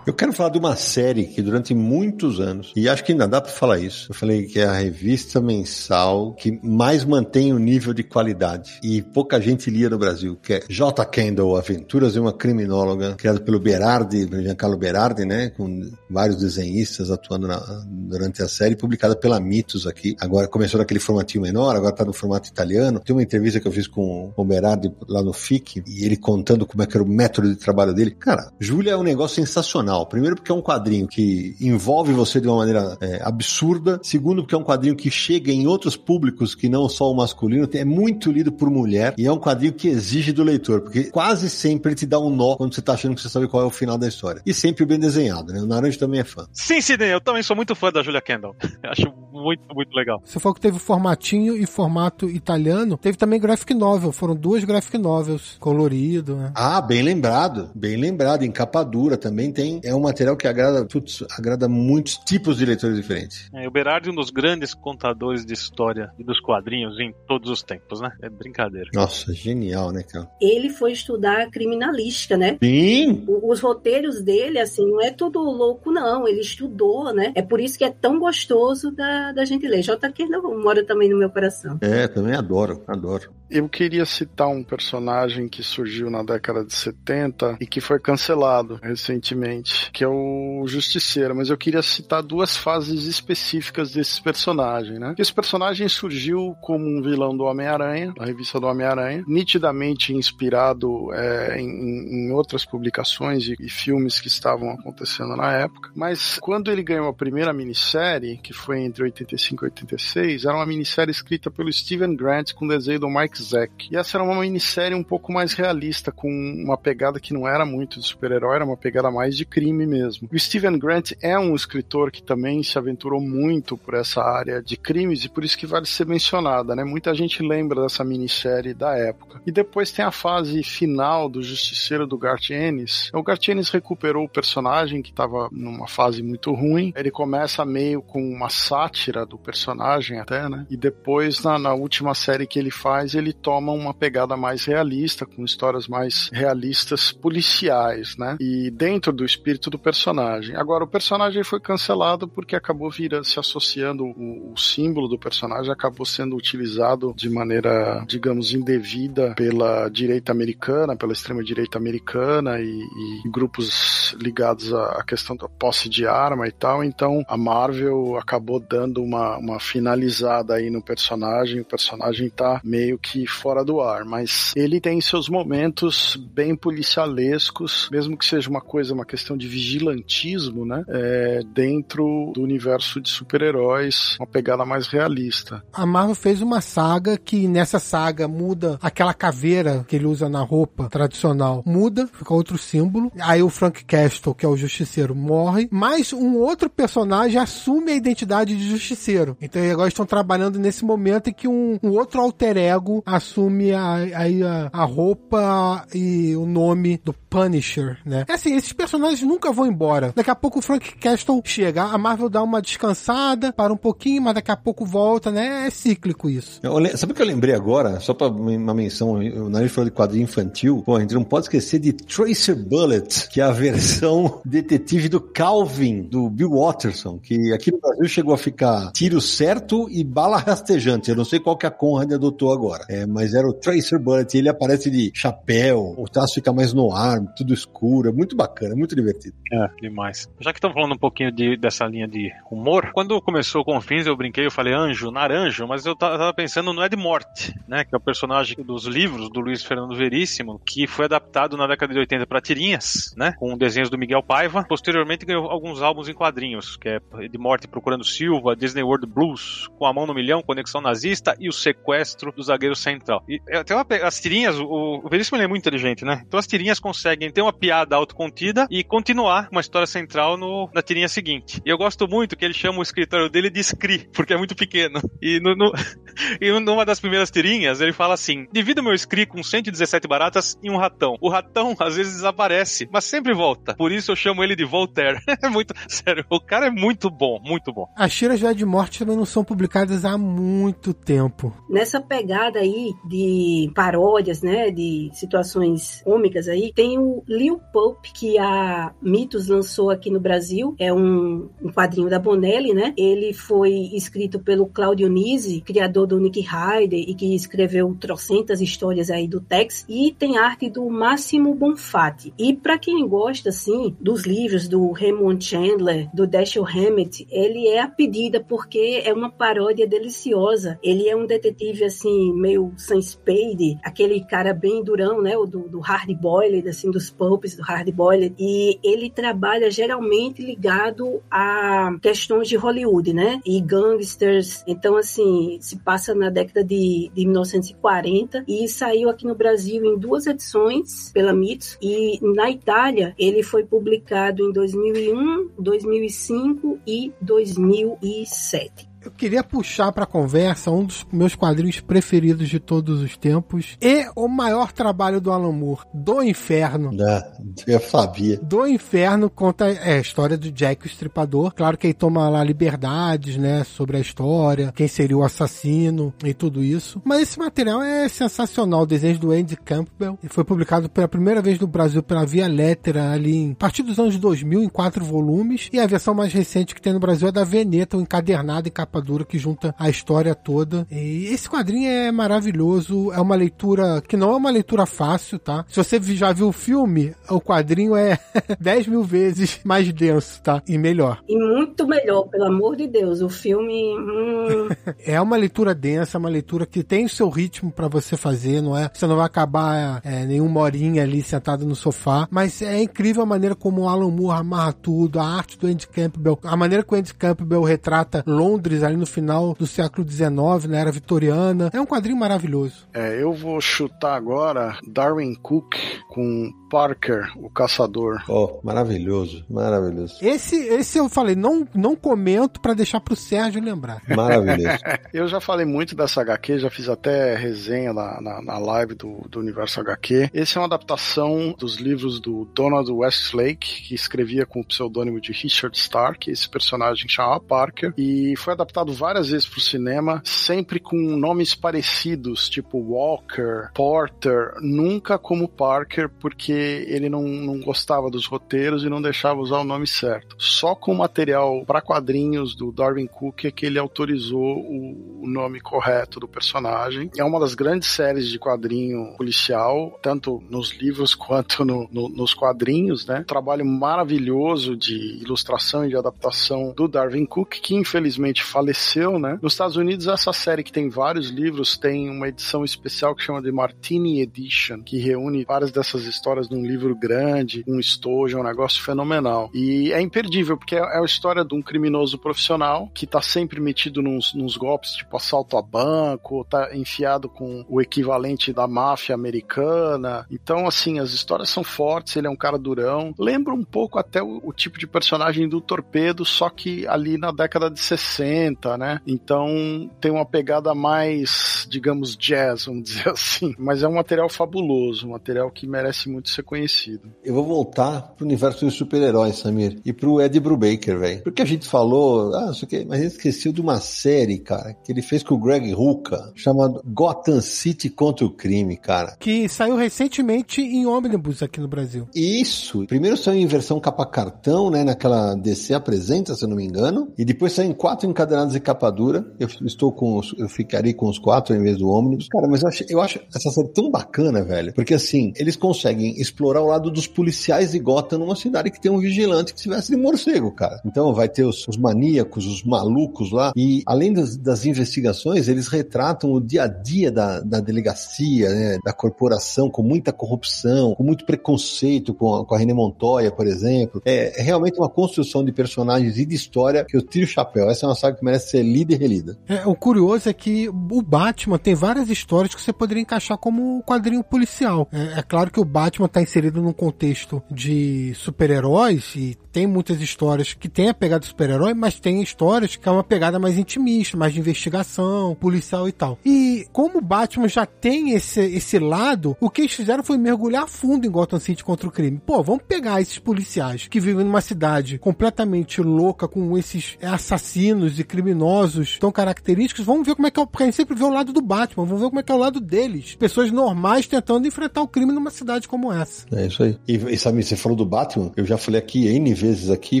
Eu quero falar de uma série que durante muitos anos, e acho que ainda dá para falar isso, eu falei que é a revista mensal que mais mantém o nível de qualidade e pouca gente lia no Brasil, que é J. Kendall, Aventuras de uma Criminóloga, criado pelo Berardi, Giancarlo Berardi, né, com vários desenhistas atuando na, durante a série, publicada pela Mitos aqui. Agora começou naquele formatinho menor, agora tá no formato italiano. Tem uma entrevista que eu fiz com o Berardi lá no FIC, e ele contando como é que era o método de trabalho dele. Cara, Júlia é um negócio sensacional. Primeiro, porque é um quadrinho que envolve você de uma maneira é, absurda. Segundo, porque é um quadrinho que chega em outros públicos que não só o masculino. É muito lido por mulher e é um quadrinho que exige do leitor, porque quase sempre ele te dá um nó quando você tá achando que você sabe qual é o final da história. E sempre bem desenhado, né? O Naranja também é fã. Sim, Sidney, eu também sou muito fã da Julia Kendall. Acho muito, muito legal. Você falou que teve formatinho e formato italiano. Teve também graphic novel. Foram duas graphic novels colorido, né? Ah, bem lembrado. Bem lembrado. Em capa dura também tem. É um material que agrada, putz, agrada muitos tipos de leitores diferentes. É, o Berardi é um dos grandes contadores de história e dos quadrinhos em todos os tempos, né? É brincadeira. Nossa, genial, né, cara? Ele foi estudar criminalística, né? Sim! O- Os roteiros dele, assim, não é tudo louco, não. Ele estudou, né? É por isso que é tão gostoso da, da gente ler. J. Kendall mora também no meu coração. É, também adoro, adoro. Eu queria citar um personagem que surgiu na década de 70 e que foi cancelado recentemente, que é o Justiceiro, mas eu queria citar duas fases específicas desse personagem, né? Esse personagem surgiu como um vilão do Homem-Aranha, na revista do Homem-Aranha, nitidamente inspirado é, em, em outras publicações e, e filmes que estavam acontecendo na época, mas quando ele ganhou a primeira minissérie, que foi entre 85 e 86, era uma minissérie escrita pelo Steven Grant com desenho do Mike Zeck. E essa era uma minissérie um pouco mais realista, com uma pegada que não era muito de super-herói, era uma pegada mais de crime mesmo. O Steven Grant é um escritor que também se aventurou muito por essa área de crimes e por isso que vale ser mencionada, né? Muita gente lembra dessa minissérie da época. E depois tem a fase final do Justiceiro do Garth Ennis. O Garth Ennis recuperou o personagem que estava numa fase muito ruim. Ele começa meio com uma sátira do personagem até, né? E depois na, na última série que ele faz, ele toma uma pegada mais realista, com histórias mais realistas policiais, né? E dentro do espírito do personagem. Agora, o personagem foi cancelado porque acabou virando, se associando, o, o símbolo do personagem acabou sendo utilizado de maneira, digamos, indevida pela direita americana, pela extrema-direita americana e, e grupos ligados à à questão da posse de arma e tal. Então, a Marvel acabou dando uma, uma finalizada aí no personagem. O personagem tá meio que fora do ar, mas ele tem seus momentos bem policialescos, mesmo que seja uma coisa, uma questão de vigilantismo, né? É, dentro do universo de super-heróis, uma pegada mais realista. A Marvel fez uma saga que nessa saga muda aquela caveira que ele usa na roupa tradicional. Muda, fica outro símbolo. Aí o Frank Castle, que é o justiceiro, morre. Mas um outro personagem assume a identidade de justiceiro. Então agora estão trabalhando nesse momento em que um, um outro alter ego assume a, a, a roupa e o nome do Punisher, né? É assim, esses personagens nunca vão embora. Daqui a pouco o Frank Castle chega, a Marvel dá uma descansada, para um pouquinho, mas daqui a pouco volta, né? É cíclico isso. Eu, sabe o que eu lembrei agora? Só para uma menção, o Nariz falou de quadrinho infantil. Pô, a gente não pode esquecer de Tracer Bullet, que é a versão detetive do Calvin, do Bill Watterson, que aqui no Brasil chegou a ficar tiro certo e bala rastejante. Eu não sei qual que a Conrad adotou agora. É, mas era o Tracer Bullet, ele aparece de chapéu, o traço fica mais no ar, tudo escuro, é muito bacana, muito divertido. É, demais. Já que estamos falando um pouquinho de, dessa linha de humor, quando começou com Fins, eu brinquei, eu falei anjo, naranjo, mas eu tava pensando no Ed Morte, né, que é o personagem dos livros do Luiz Fernando Veríssimo, que foi adaptado na década de 80 para tirinhas, né, com desenhos do Miguel Paiva. Posteriormente ganhou alguns álbuns em quadrinhos, que é Ed Morte Procurando Silva, Disney World Blues, Com a Mão no Milhão, Conexão Nazista e o Sequestro do Zagueiro Central. E até uma, as tirinhas, o, o Veríssimo é muito inteligente, né? Então as tirinhas conseguem ter uma piada autocontida e continuar uma história central no, na tirinha seguinte. E eu gosto muito que ele chama o escritório dele de Scri, porque é muito pequeno. E, no, no, e numa das primeiras tirinhas ele fala assim: divido meu Scri com 117 baratas e um ratão. O ratão às vezes desaparece, mas sempre volta. Por isso eu chamo ele de Voltaire. é muito. Sério, o cara é muito bom, muito bom. As tiras já de morte também não são publicadas há muito tempo. Nessa pegada aí de paródias, né? De situações cômicas aí, tem o Lil Pope, que a Mitos lançou aqui no Brasil. É um, um quadrinho da Bonelli, né? Ele foi escrito pelo Claudio Nisi, criador do Nick Ryder e que escreveu trocentas histórias aí do Tex. E tem arte do Máximo Bonfatti. E para quem gosta, assim, dos livros do Raymond Chandler, do Dashiell Hammett, ele é a pedida porque é uma paródia deliciosa. Ele é um detetive, assim, meio sem spade, aquele cara bem durão, né? O do, do hard boiled, assim, dos pulps, do hard boiled. E ele trabalha geralmente ligado a questões de Hollywood, né? E gangsters. Então, assim, se passa na década de, de 1940 e saiu aqui no Brasil em duas edições pela Mitos. E na Itália, ele foi publicado em 2001, 2005 e 2007 eu queria puxar para conversa um dos meus quadrinhos preferidos de todos os tempos e o maior trabalho do Alan Moore, Do Inferno. É, eu sabia. Do Inferno conta é, a história do Jack o Estripador. Claro que ele toma lá liberdades, né, sobre a história, quem seria o assassino e tudo isso. Mas esse material é sensacional. O desenho do Andy Campbell. Ele foi publicado pela primeira vez no Brasil pela Via Lettera ali em, a partir dos anos 2000 em quatro volumes. E a versão mais recente que tem no Brasil é da Veneta, o encadernado e capa capa dura que junta a história toda. E esse quadrinho é maravilhoso, é uma leitura que não é uma leitura fácil, tá? Se você já viu o filme, o quadrinho é 10 mil vezes mais denso, tá? E melhor. E muito melhor, pelo amor de Deus. O filme. Hum... é uma leitura densa, uma leitura que tem o seu ritmo para você fazer, não é? Você não vai acabar é, nenhuma horinha ali sentado no sofá, mas é incrível a maneira como o Alan Moore amarra tudo, a arte do Andy Campbell, a maneira que o Andy Campbell retrata Londres ali no final do século XIX, na era vitoriana. É um quadrinho maravilhoso. É, eu vou chutar agora Darwin Cook com Parker, o caçador. Oh, maravilhoso, maravilhoso. Esse, esse eu falei, não, não comento para deixar pro Sérgio lembrar. Maravilhoso. eu já falei muito dessa HQ, já fiz até resenha na, na, na, live do, do Universo HQ. Esse é uma adaptação dos livros do Donald Westlake, que escrevia com o pseudônimo de Richard Stark. Esse personagem chamava Parker e foi adaptado várias vezes pro cinema, sempre com nomes parecidos, tipo Walker, Porter, nunca como Parker, porque ele não, não gostava dos roteiros e não deixava usar o nome certo. Só com o material para quadrinhos do Darwin Cook é que ele autorizou o, o nome correto do personagem. É uma das grandes séries de quadrinho policial, tanto nos livros quanto no, no, nos quadrinhos, né? Um trabalho maravilhoso de ilustração e de adaptação do Darwin Cook, que infelizmente faleceu, né? Nos Estados Unidos, essa série que tem vários livros tem uma edição especial que chama de Martini Edition, que reúne várias dessas histórias num livro grande, um estojo, é um negócio fenomenal. E é imperdível, porque é, é a história de um criminoso profissional que tá sempre metido nos, nos golpes, tipo assalto a banco, tá enfiado com o equivalente da máfia americana. Então, assim, as histórias são fortes, ele é um cara durão. Lembra um pouco até o, o tipo de personagem do Torpedo, só que ali na década de 60, né? Então tem uma pegada mais, digamos, jazz, vamos dizer assim. Mas é um material fabuloso, um material que merece muito ser conhecido. Eu vou voltar pro universo dos super-heróis, Samir, e pro Ed Brubaker, velho. Porque a gente falou, ah, isso aqui, mas a gente esqueceu de uma série, cara, que ele fez com o Greg Hooker, chamado Gotham City contra o Crime, cara. Que saiu recentemente em ônibus aqui no Brasil. Isso. Primeiro saiu em versão capa cartão, né, naquela DC apresenta, se eu não me engano, e depois saiu em quatro encadenados de capa dura. Eu estou com os, eu ficarei com os quatro em vez do ônibus. Cara, mas eu acho, eu acho essa série tão bacana, velho, porque assim, eles conseguem explorar o lado dos policiais de Gotham numa cidade que tem um vigilante que se veste de morcego, cara. Então vai ter os, os maníacos, os malucos lá, e além das, das, investigações, eles retratam o dia a dia da, da delegacia, né, da corporação, com muita corrupção, com muito preconceito com a, com a René Montoya, por exemplo. É, é realmente uma construção de personagens e de história que eu tiro o chapéu. Essa é uma saga que merece ser lida e relida. É, o curioso é que o Batman tem várias histórias que você poderia encaixar como quadrinho policial. É, é claro que o Batman está inserido num contexto de super-heróis e tem muitas histórias que tem a pegada super-herói, mas tem histórias que é uma pegada mais intimista, mais de investigação, policial e tal. E como o Batman já tem esse, esse lado, o que eles fizeram foi mergulhar fundo em Gotham City contra o crime. Pô, vamos pegar esses policiais que vivem numa cidade completamente louca, com esses assassinos e criminosos tão característicos, vamos ver como é que é, porque a gente sempre vê o lado do Batman, vamos ver como é que é o lado deles. Pessoas normais tentando enfrentar o crime numa cidade como essa. É isso aí. E, e sabe, você falou do Batman, eu já falei aqui N vezes aqui,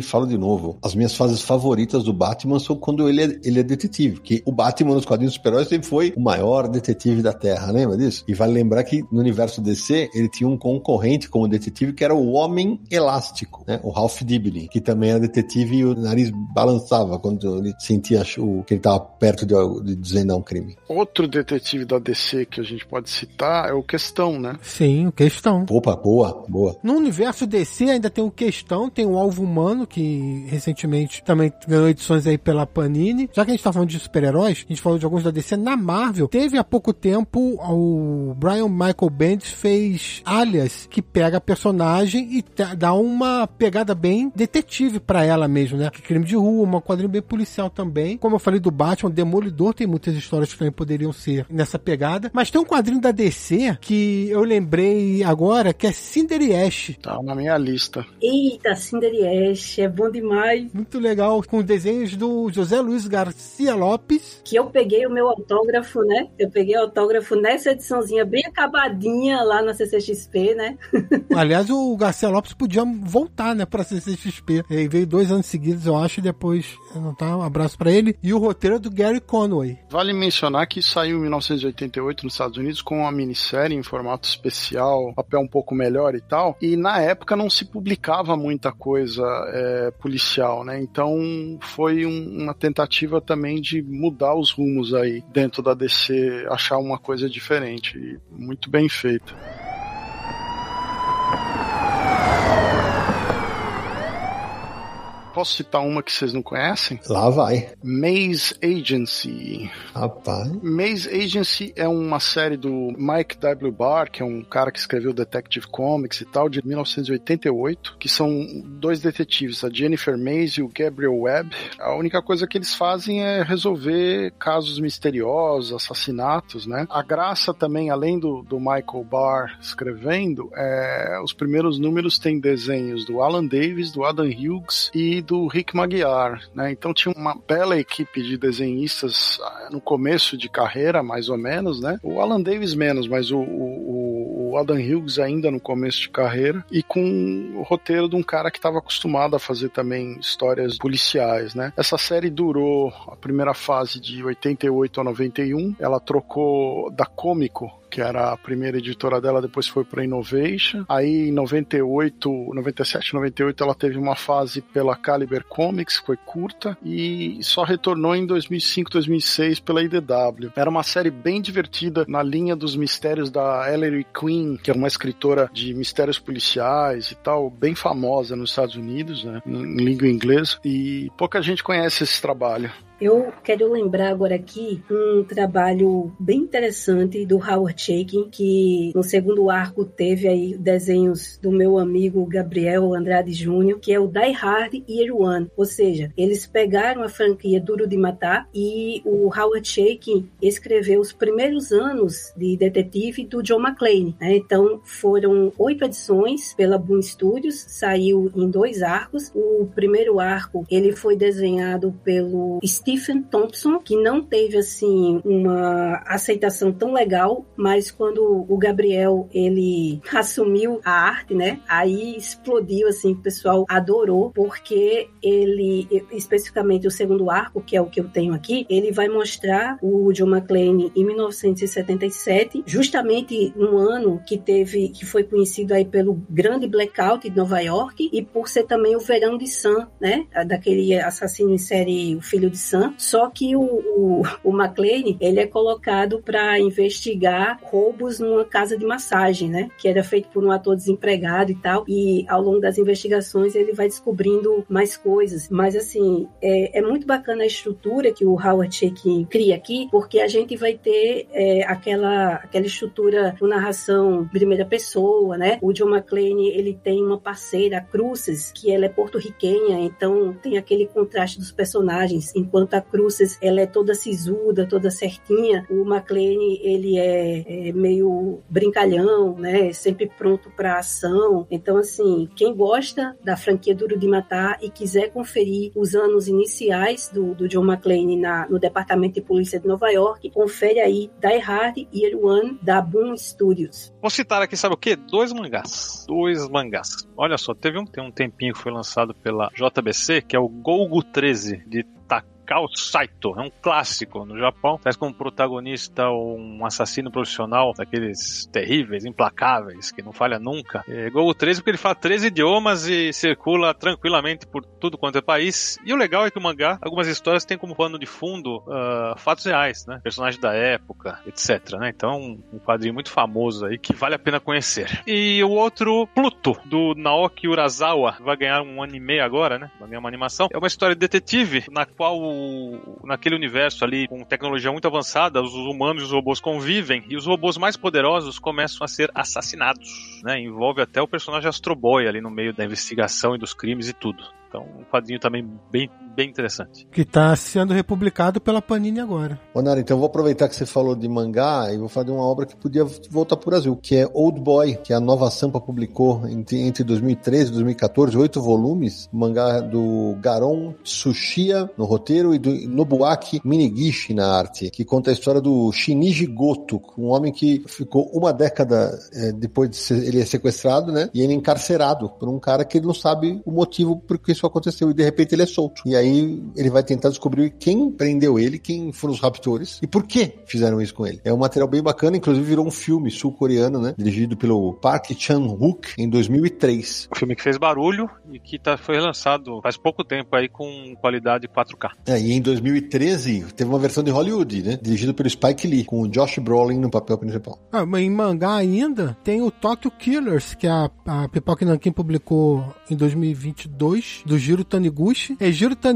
falo de novo. As minhas fases favoritas do Batman são quando ele é, ele é detetive, que o Batman nos quadrinhos super-heróis sempre foi o maior detetive da Terra, lembra disso? E vale lembrar que no universo DC ele tinha um concorrente como detetive que era o Homem Elástico, né? O Ralph Dibny, que também era detetive e o nariz balançava quando ele sentia o, que ele estava perto de, de desvendar um crime. Outro detetive da DC que a gente pode citar é o Questão, né? Sim, o Questão. Opa, boa, boa. No universo DC ainda tem o Questão, tem o Humano, que recentemente também ganhou edições aí pela Panini. Já que a gente tá falando de super-heróis, a gente falou de alguns da DC na Marvel. Teve há pouco tempo o Brian Michael Bendis fez Alias, que pega a personagem e dá uma pegada bem detetive para ela mesmo, né? Crime de rua, uma quadrinho bem policial também. Como eu falei do Batman, Demolidor tem muitas histórias que também poderiam ser nessa pegada. Mas tem um quadrinho da DC que eu lembrei agora, que é Cinder e Ash. Tá na minha lista. Eita, Cinder Ash, é bom demais. Muito legal, com desenhos do José Luiz Garcia Lopes. Que eu peguei o meu autógrafo, né? Eu peguei o autógrafo nessa ediçãozinha bem acabadinha lá na CCXP, né? Aliás, o Garcia Lopes podia voltar, né, pra CCXP. Ele veio dois anos seguidos, eu acho, e depois não tá? Um abraço para ele. E o roteiro é do Gary Conway. Vale mencionar que saiu em 1988 nos Estados Unidos com uma minissérie em formato especial, papel um pouco melhor e tal. E na época não se publicava muita coisa é, policial, né? Então foi um, uma tentativa também de mudar os rumos aí dentro da DC, achar uma coisa diferente. E muito bem feito. Posso citar uma que vocês não conhecem? Lá vai. Maze Agency. Rapaz. Maze Agency é uma série do Mike W. Barr, que é um cara que escreveu Detective Comics e tal, de 1988, que são dois detetives, a Jennifer Maze e o Gabriel Webb. A única coisa que eles fazem é resolver casos misteriosos, assassinatos, né? A graça também, além do, do Michael Barr escrevendo, é, os primeiros números têm desenhos do Alan Davis, do Adam Hughes e do Rick Maguiar, né? Então tinha uma bela equipe de desenhistas ah, no começo de carreira, mais ou menos, né? O Alan Davis menos, mas o, o, o Adam Hughes ainda no começo de carreira e com o roteiro de um cara que estava acostumado a fazer também histórias policiais, né? Essa série durou a primeira fase de 88 a 91, ela trocou da Cômico que era a primeira editora dela, depois foi para Innovation. Aí em 98, 97, 98 ela teve uma fase pela Caliber Comics, foi curta, e só retornou em 2005, 2006 pela IDW. Era uma série bem divertida na linha dos mistérios da Ellery Queen, que é uma escritora de mistérios policiais e tal, bem famosa nos Estados Unidos, né, em língua inglesa, e pouca gente conhece esse trabalho. Eu quero lembrar agora aqui um trabalho bem interessante do Howard Chaykin, que no segundo arco teve aí desenhos do meu amigo Gabriel Andrade Júnior, que é o Die Hard Year One. Ou seja, eles pegaram a franquia Duro de Matar e o Howard Chaykin escreveu os primeiros anos de detetive do John McClane. Né? Então foram oito edições pela Boom Studios, saiu em dois arcos. O primeiro arco ele foi desenhado pelo Stephen Thompson, que não teve assim uma aceitação tão legal, mas quando o Gabriel ele assumiu a arte, né? Aí explodiu assim, o pessoal adorou porque ele especificamente o segundo arco, que é o que eu tenho aqui, ele vai mostrar o John McClane em 1977, justamente no ano que teve que foi conhecido aí pelo grande blackout de Nova York e por ser também o verão de Sam, né? Daquele assassino em série O Filho de Sam Sam, só que o, o, o McLean, ele é colocado para investigar roubos numa casa de massagem, né? Que era feito por um ator desempregado e tal. E ao longo das investigações ele vai descobrindo mais coisas. Mas assim, é, é muito bacana a estrutura que o Howard Chaykin cria aqui, porque a gente vai ter é, aquela, aquela estrutura de narração primeira pessoa, né? O John McClane, ele tem uma parceira, a Cruzes, que ela é porto-riquenha, então tem aquele contraste dos personagens, enquanto enquanto a Cruces ela é toda sisuda, toda certinha, o McLean ele é, é meio brincalhão, né? Sempre pronto para ação. Então assim, quem gosta da franquia Duro de Matar e quiser conferir os anos iniciais do, do John McClane na, no Departamento de Polícia de Nova York, confere aí Die Hard Year One da Boom Studios. Vou citar aqui, sabe o quê? Dois mangás. Dois mangás. Olha só, teve um, tem um tempinho que foi lançado pela JBC, que é o Golgo 13, de Kao Saito, é um clássico no Japão. Traz como protagonista um assassino profissional daqueles terríveis, implacáveis, que não falha nunca. É, Gol 13 porque ele fala três idiomas e circula tranquilamente por tudo quanto é país. E o legal é que o mangá, algumas histórias têm como pano de fundo uh, fatos reais, né? Personagens da época, etc. Né? Então, um quadrinho muito famoso aí que vale a pena conhecer. E o outro, Pluto, do Naoki Urasawa, vai ganhar um anime agora, né? Vai ganhar uma animação. É uma história de detetive na qual naquele universo ali com tecnologia muito avançada, os humanos e os robôs convivem e os robôs mais poderosos começam a ser assassinados, né? Envolve até o personagem Astro Boy ali no meio da investigação e dos crimes e tudo. Então, um quadrinho também bem, bem interessante. Que está sendo republicado pela Panini agora. Ô, Nara, então eu vou aproveitar que você falou de mangá e vou falar de uma obra que podia voltar para o Brasil, que é Old Boy, que a Nova Sampa publicou entre, entre 2013 e 2014, oito volumes, mangá do Garon Tsuchiya no roteiro e do Nobuaki Minigishi na arte, que conta a história do Shinji Goto, um homem que ficou uma década é, depois de ser, ele é sequestrado, né? E ele é encarcerado por um cara que ele não sabe o motivo por que isso isso aconteceu e de repente ele é solto. E aí ele vai tentar descobrir quem prendeu ele, quem foram os raptores e por que fizeram isso com ele. É um material bem bacana, inclusive virou um filme sul-coreano, né? Dirigido pelo Park Chan-wook em 2003. Um filme que fez barulho e que tá, foi lançado faz pouco tempo aí com qualidade 4K. É, e em 2013 teve uma versão de Hollywood, né? Dirigido pelo Spike Lee, com o Josh Brolin no papel principal. Ah, mas em mangá ainda tem o Tokyo Killers, que a, a Pipoca Nankin publicou em 2022, do Jiro Taniguchi. É Jiro Taniguchi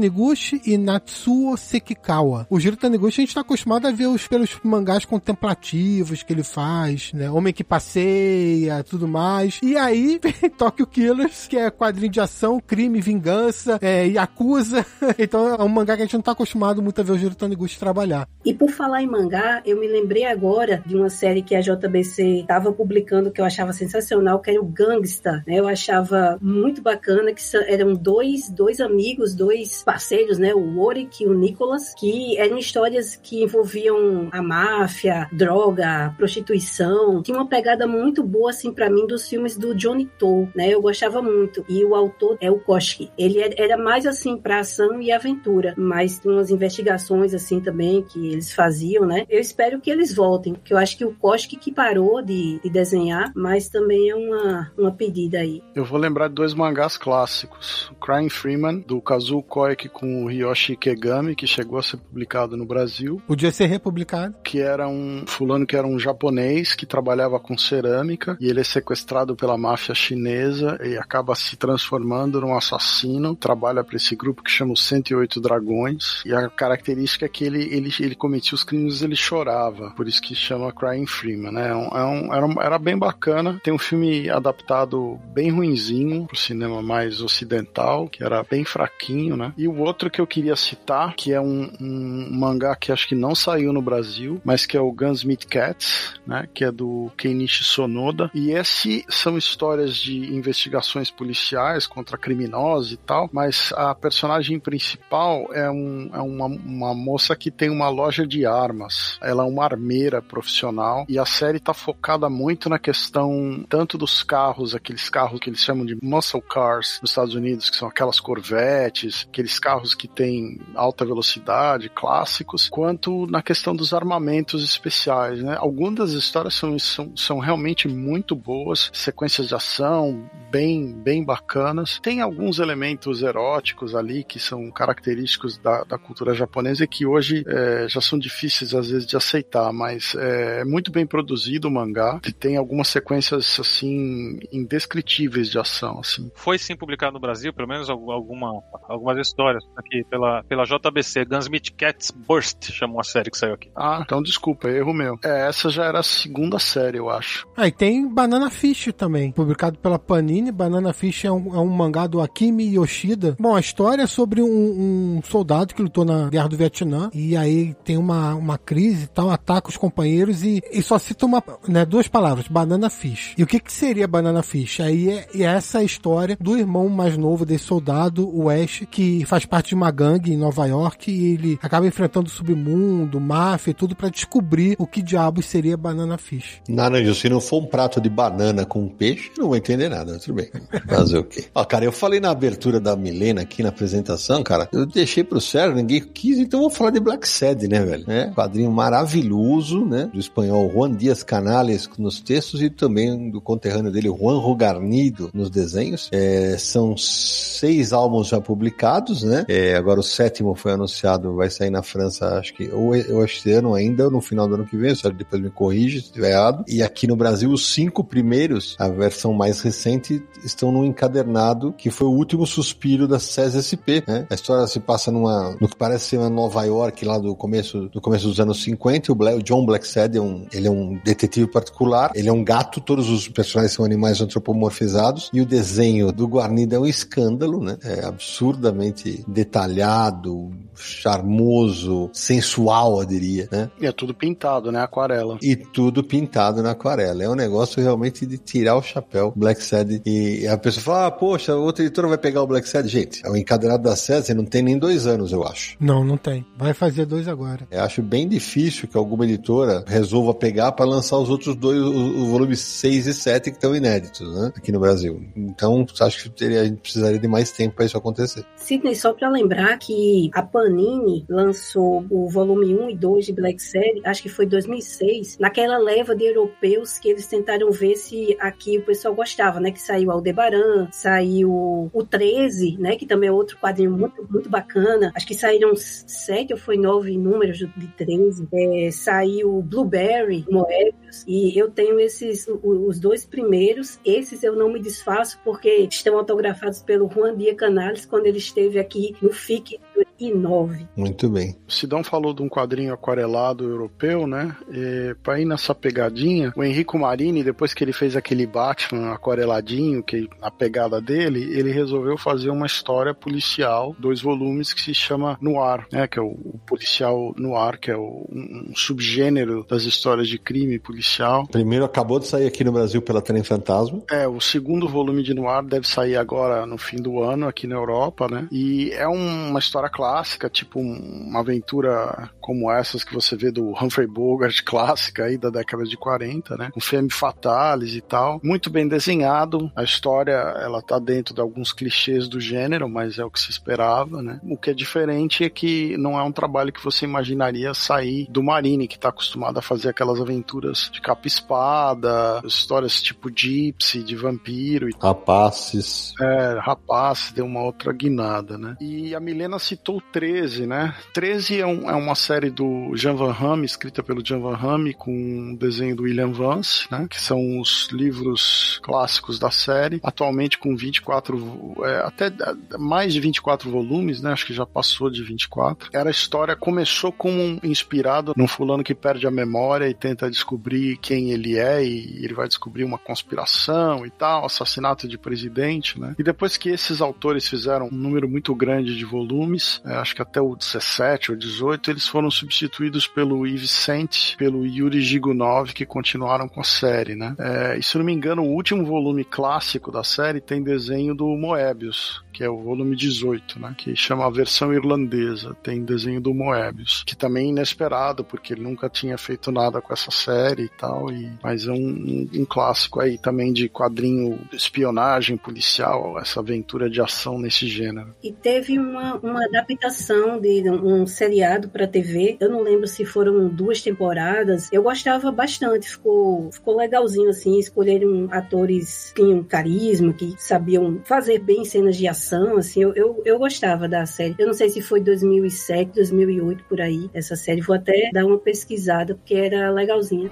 e Natsuo Sekikawa. O Jiro Taniguchi a gente tá acostumado a ver os, pelos mangás contemplativos que ele faz, né? Homem que passeia, tudo mais. E aí vem Tokyo Killers, que é quadrinho de ação, crime, vingança, é, Yakuza. então é um mangá que a gente não tá acostumado muito a ver o Jiro Taniguchi trabalhar. E por falar em mangá, eu me lembrei agora de uma série que a JBC estava publicando que eu achava sensacional, que era o Gangsta. Né? Eu achava muito bacana que eram dois, dois amigos, dois parceiros, né? O Warwick e o Nicholas, que eram histórias que envolviam a máfia, droga, prostituição. Tinha uma pegada muito boa, assim, para mim, dos filmes do Johnny Toe, né? Eu gostava muito. E o autor é o Koski. Ele é, era mais, assim, pra ação e aventura, mas umas investigações, assim, também, que eles faziam, né? Eu espero que eles voltem, porque eu acho que o Koski que parou de, de desenhar, mas também é uma, uma pedida aí. Eu vou lembrar de dois mangás clássicos. Crying Freeman, do Kazuo Koike com o Ryoshi Ikegami, que chegou a ser publicado no Brasil. Podia ser republicado. Que era um fulano que era um japonês que trabalhava com cerâmica e ele é sequestrado pela máfia chinesa e acaba se transformando num assassino. Trabalha para esse grupo que chama os 108 Dragões. E a característica é que ele, ele, ele cometia os crimes ele chorava. Por isso que chama Crying Freeman, né? É um, é um, era, era bem bacana. Tem um filme adaptado bem ruinzinho pro cinema mais ocidental, que era bem fraquinho, né? E o outro que eu queria citar, que é um, um mangá que acho que não saiu no Brasil, mas que é o Gunsmith Cats, né? Que é do Kenichi Sonoda. E esse são histórias de investigações policiais contra criminosos e tal, mas a personagem principal é, um, é uma, uma moça que tem uma loja de armas. Ela é uma armeira profissional e a série tá focada muito na questão tanto dos carros, aqueles carros que eles chamam de muscle cars nos Estados Unidos, que são aquelas Corvettes, aqueles carros que têm alta velocidade, clássicos, quanto na questão dos armamentos especiais, né? Algumas das histórias são, são, são realmente muito boas, sequências de ação bem, bem bacanas. Tem alguns elementos eróticos ali que são característicos da, da cultura japonesa e que hoje é, já são difíceis às vezes de aceitar, mas é muito bem produzido o mangá. Tem algumas sequências assim indescritíveis de ação, assim. Foi sim publicado no Brasil, pelo menos alguma, algumas histórias aqui pela, pela JBC, Gunsmith Cats Burst, chamou a série que saiu aqui. Ah, então desculpa, erro meu. É, essa já era a segunda série, eu acho. Ah, e tem Banana Fish também, publicado pela Panini. Banana Fish é um, é um mangá do Akimi Yoshida. Bom, a história é sobre um, um soldado que lutou na Guerra do Vietnã e aí tem uma, uma crise e tal, ataca os companheiros e, e só cita uma, né, duas palavras, Banana Fish. E o que que seria Banana Fish? Aí é, é essa história do irmão mais novo desse soldado, o Ash, que faz parte de uma gangue em Nova York e ele acaba enfrentando o submundo, máfia e tudo para descobrir o que diabos seria Banana Fish. Naranjo, se não for um prato de banana com peixe, não vou entender nada, tudo bem. Fazer o quê? Ó, cara, eu falei na abertura da Milena aqui na apresentação, cara, eu deixei pro sério, ninguém quis, então vou falar de Black Sad, né, velho? É, quadrinho maravilhoso, né, do espanhol Juan Dias Canales nos textos e também do conterrâneo dele, Juan Rogarnido, nos desenhos. É, são seis álbuns já publicados, né? É, agora o sétimo foi anunciado, vai sair na França, acho que ou eu este ano ainda, no final do ano que vem, só depois me corrige se estiver errado. E aqui no Brasil, os cinco primeiros, a versão mais recente, estão no encadernado, que foi o último suspiro da SES SP, né? A história se passa numa, no que parece ser uma Nova York lá do começo, do começo dos anos 50. O, Black, o John Blacksad é um, ele é um detetive particular, ele é um gato, todos os personagens são animais antropomorfizados, e o desenho do Guarnido é um escândalo, né? É absurdamente detalhado, charmoso, sensual, eu diria, né? E é tudo pintado, né? Aquarela. E tudo pintado na aquarela. É um negócio realmente de tirar o chapéu. Black Sad. E a pessoa fala, ah, poxa, outra editora vai pegar o Black Sad. Gente, é o encadernado da SED, não tem nem dois anos, eu acho. Não, não tem. Vai fazer dois agora. Eu acho bem difícil que alguma editora resolva pegar para lançar os outros dois, o, o volume 6 e 7 que estão inéditos, né? Aqui no Brasil. Então, acho que teria, a gente precisaria de mais tempo para isso acontecer. Sidney, só para lembrar que a Panini lançou o volume 1 e 2 de Black Series, acho que foi 2006, naquela leva de europeus que eles tentaram ver se aqui o pessoal gostava, né? Que saiu Aldebaran, saiu o 13, né? Que também é outro quadrinho muito, muito bacana. Acho que saíram sete ou foi nove números de 13. É, saiu Blueberry, Moebius, e eu tenho esses, os dois primeiros. Esses eu não me desfaço porque estão autografados pelo Juan Dia Canales quando ele esteve aqui no FIC 2009. Muito bem. O Sidão falou de um quadrinho aquarelado europeu, né? E, pra ir nessa pegadinha, o Enrico Marini, depois que ele fez aquele Batman aquareladinho, que a pegada dele, ele resolveu fazer uma história policial, dois volumes, que se chama Noir, né? Que é o, o policial noir, que é o, um, um subgênero das histórias de crime policial. Primeiro acabou de sair aqui no Brasil pela Trem Fantasma. É, o segundo volume de Noir deve sair agora no fim do ano aqui na Europa, né? E é um- uma história clássica, tipo um- uma aventura como essas que você vê do Humphrey Bogart clássica aí da década de 40, né? Com femme fatales e tal. Muito bem desenhado. A história, ela tá dentro de alguns clichês do gênero, mas é o que se esperava, né? O que é diferente é que não é um trabalho que você imaginaria sair do Marine, que tá acostumado a fazer aquelas aventuras de capa e espada, histórias tipo Gypsy, de vampiro e Rapaces. é, rapaz, deu uma outra guinada, né? E a Milena citou 13, né? 13 é, um- é uma série do Jean Van Hamme, escrita pelo Jean Van Hamme, com um desenho do William Vance, né? Que são os livros clássicos da série. Atualmente com 24, vo- é, até é, mais de 24 volumes, né? Acho que já passou de 24. Era a história, começou como um- inspirado num fulano que perde a memória e tenta descobrir quem ele é e ele vai descobrir uma conspiração e tal, assassinato de presidente, né? E depois que esses autores fizeram um número muito grande de volumes, é, acho que até o 17 ou 18, eles foram substituídos pelo Yves Saint, pelo Yuri Gigunov, que continuaram com a série, né? É, e se não me engano, o último volume clássico da série tem desenho do Moebius, que é o volume 18, né? Que chama a versão irlandesa, tem desenho do Moebius, que também é inesperado, porque ele nunca tinha feito nada com essa série e tal, e, mas é um, um- um clássico aí também de quadrinho espionagem policial, essa aventura de ação nesse gênero. E teve uma, uma adaptação de um, um seriado para TV. Eu não lembro se foram duas temporadas. Eu gostava bastante, ficou, ficou legalzinho assim. Escolheram atores que tinham carisma, que sabiam fazer bem cenas de ação. Assim, eu, eu, eu gostava da série. Eu não sei se foi 2007, 2008 por aí. Essa série vou até dar uma pesquisada porque era legalzinha.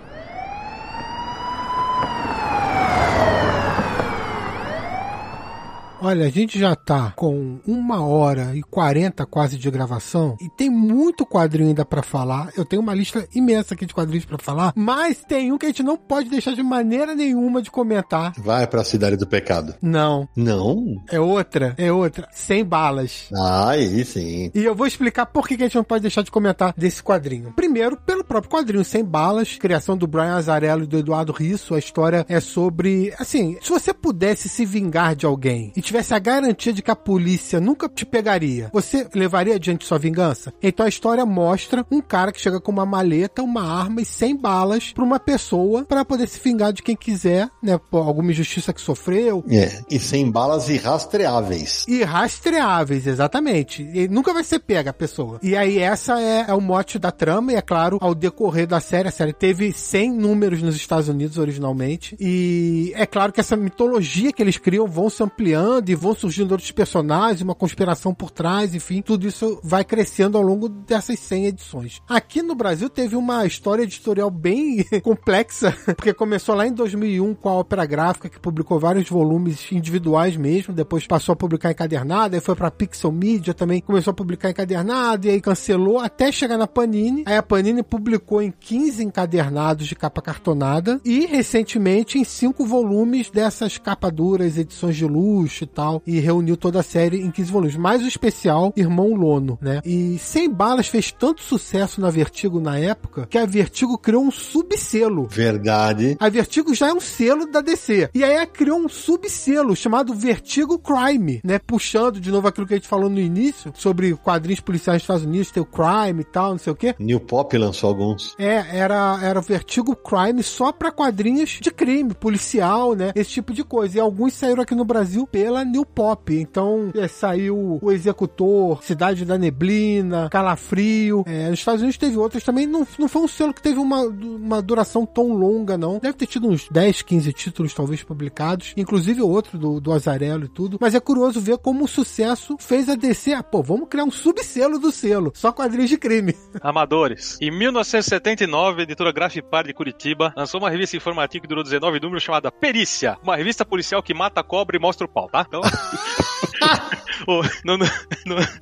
Olha, a gente já tá com uma hora e quarenta quase de gravação e tem muito quadrinho ainda pra falar. Eu tenho uma lista imensa aqui de quadrinhos pra falar, mas tem um que a gente não pode deixar de maneira nenhuma de comentar. Vai pra Cidade do Pecado. Não, Não? é outra, é outra. Sem balas. Ah, aí sim. E eu vou explicar por que que a gente não pode deixar de comentar desse quadrinho. Primeiro, pelo próprio quadrinho Sem Balas, criação do Brian Azarello e do Eduardo Risso. A história é sobre, assim, se você pudesse se vingar de alguém e tivesse a garantia de que a polícia nunca te pegaria, você levaria adiante sua vingança? Então a história mostra um cara que chega com uma maleta, uma arma e 100 balas pra uma pessoa para poder se vingar de quem quiser, né, por alguma injustiça que sofreu, É, e sem balas irrastreáveis. e rastreáveis, exatamente. E nunca vai ser pega a pessoa. E aí essa é, é o mote da trama, e é claro, ao decorrer da série, a série teve 100 números nos Estados Unidos originalmente, e é claro que essa mitologia que eles criam vão se ampliando e vão surgindo outros personagens, uma conspiração por trás, enfim, tudo isso vai crescendo ao longo dessas 100 edições. Aqui no Brasil teve uma história editorial bem complexa, porque começou lá em 2001 com a Ópera Gráfica, que publicou vários volumes individuais mesmo, depois passou a publicar encadernado, aí foi pra Pixel Media também, começou a publicar encadernado, e aí cancelou até chegar na Panini. Aí a Panini publicou em 15 encadernados de capa cartonada e recentemente em cinco volumes dessas capa duras, edições de luxo e tal, e reuniu toda a série em 15 volumes, mais o especial Irmão Lono, né? E Sem Balas fez tanto sucesso na Vertigo na época que a Vertigo criou um subselo Verdade. a Vertigo já é um selo da DC. E aí ela criou um subselo chamado Vertigo Crime, né? Puxando de novo aquilo que a gente falou no início sobre quadrinhos policiais dos Estados Unidos, tem o Crime e tal, não sei o quê. New Pop lançou alguns. É, era, era o Vertigo Crime só pra quadrinhos de crime, policial, né? Esse tipo de coisa. E alguns saíram aqui no Brasil pela New Pop. Então, é, saiu O Executor, Cidade da Neblina, Calafrio. É, nos Estados Unidos teve outros também. Não, não foi um selo que teve uma, uma duração tão longa, não. Deve ter tido uns 10, 15 títulos, talvez, publicados. Inclusive outro do, do Azarello e tudo. Mas é curioso ver como o sucesso fez a DC. Ah, pô, vamos criar um subselo do selo. Só quadrinhos de crime. Amadores. Em 1979, a editora Grafipar de Curitiba lançou uma revista informativa que durou 19 números chamada Perícia, uma revista policial que mata a cobra e mostra o pau, tá? Então, o,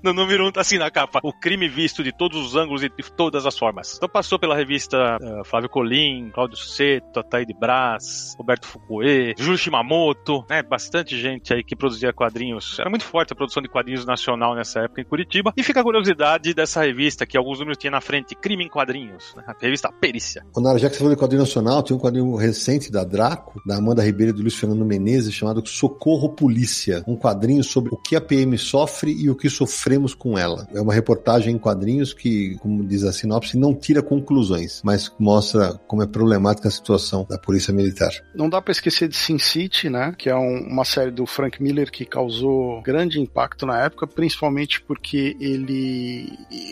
no, número 1 um tá assim na capa: o crime visto de todos os ângulos e de todas as formas. Então passou pela revista uh, Flávio Colim, Cláudio Seto, Ataíde Brás, Roberto Foucault, Júlio Shimamoto, né? Bastante gente aí que produzia quadrinhos. Era muito forte a produção de quadrinhos nacional nessa época em Curitiba. E fica a curiosidade dessa revista, que alguns números tinha na frente: Crime em Quadrinhos, né? a revista Perícia. Quando já que você falou de quadrinho nacional, tem um quadrinho recente da Draco, da Amanda Ribeiro e do Luiz Fernando Menezes, chamado Socorro Polícia. Um quadrinho sobre o que a PM sofre e o que sofremos com ela. É uma reportagem em quadrinhos que, como diz a sinopse, não tira conclusões, mas mostra como é problemática a situação da Polícia Militar. Não dá para esquecer de Sin City, né? Que é um, uma série do Frank Miller que causou grande impacto na época, principalmente porque ele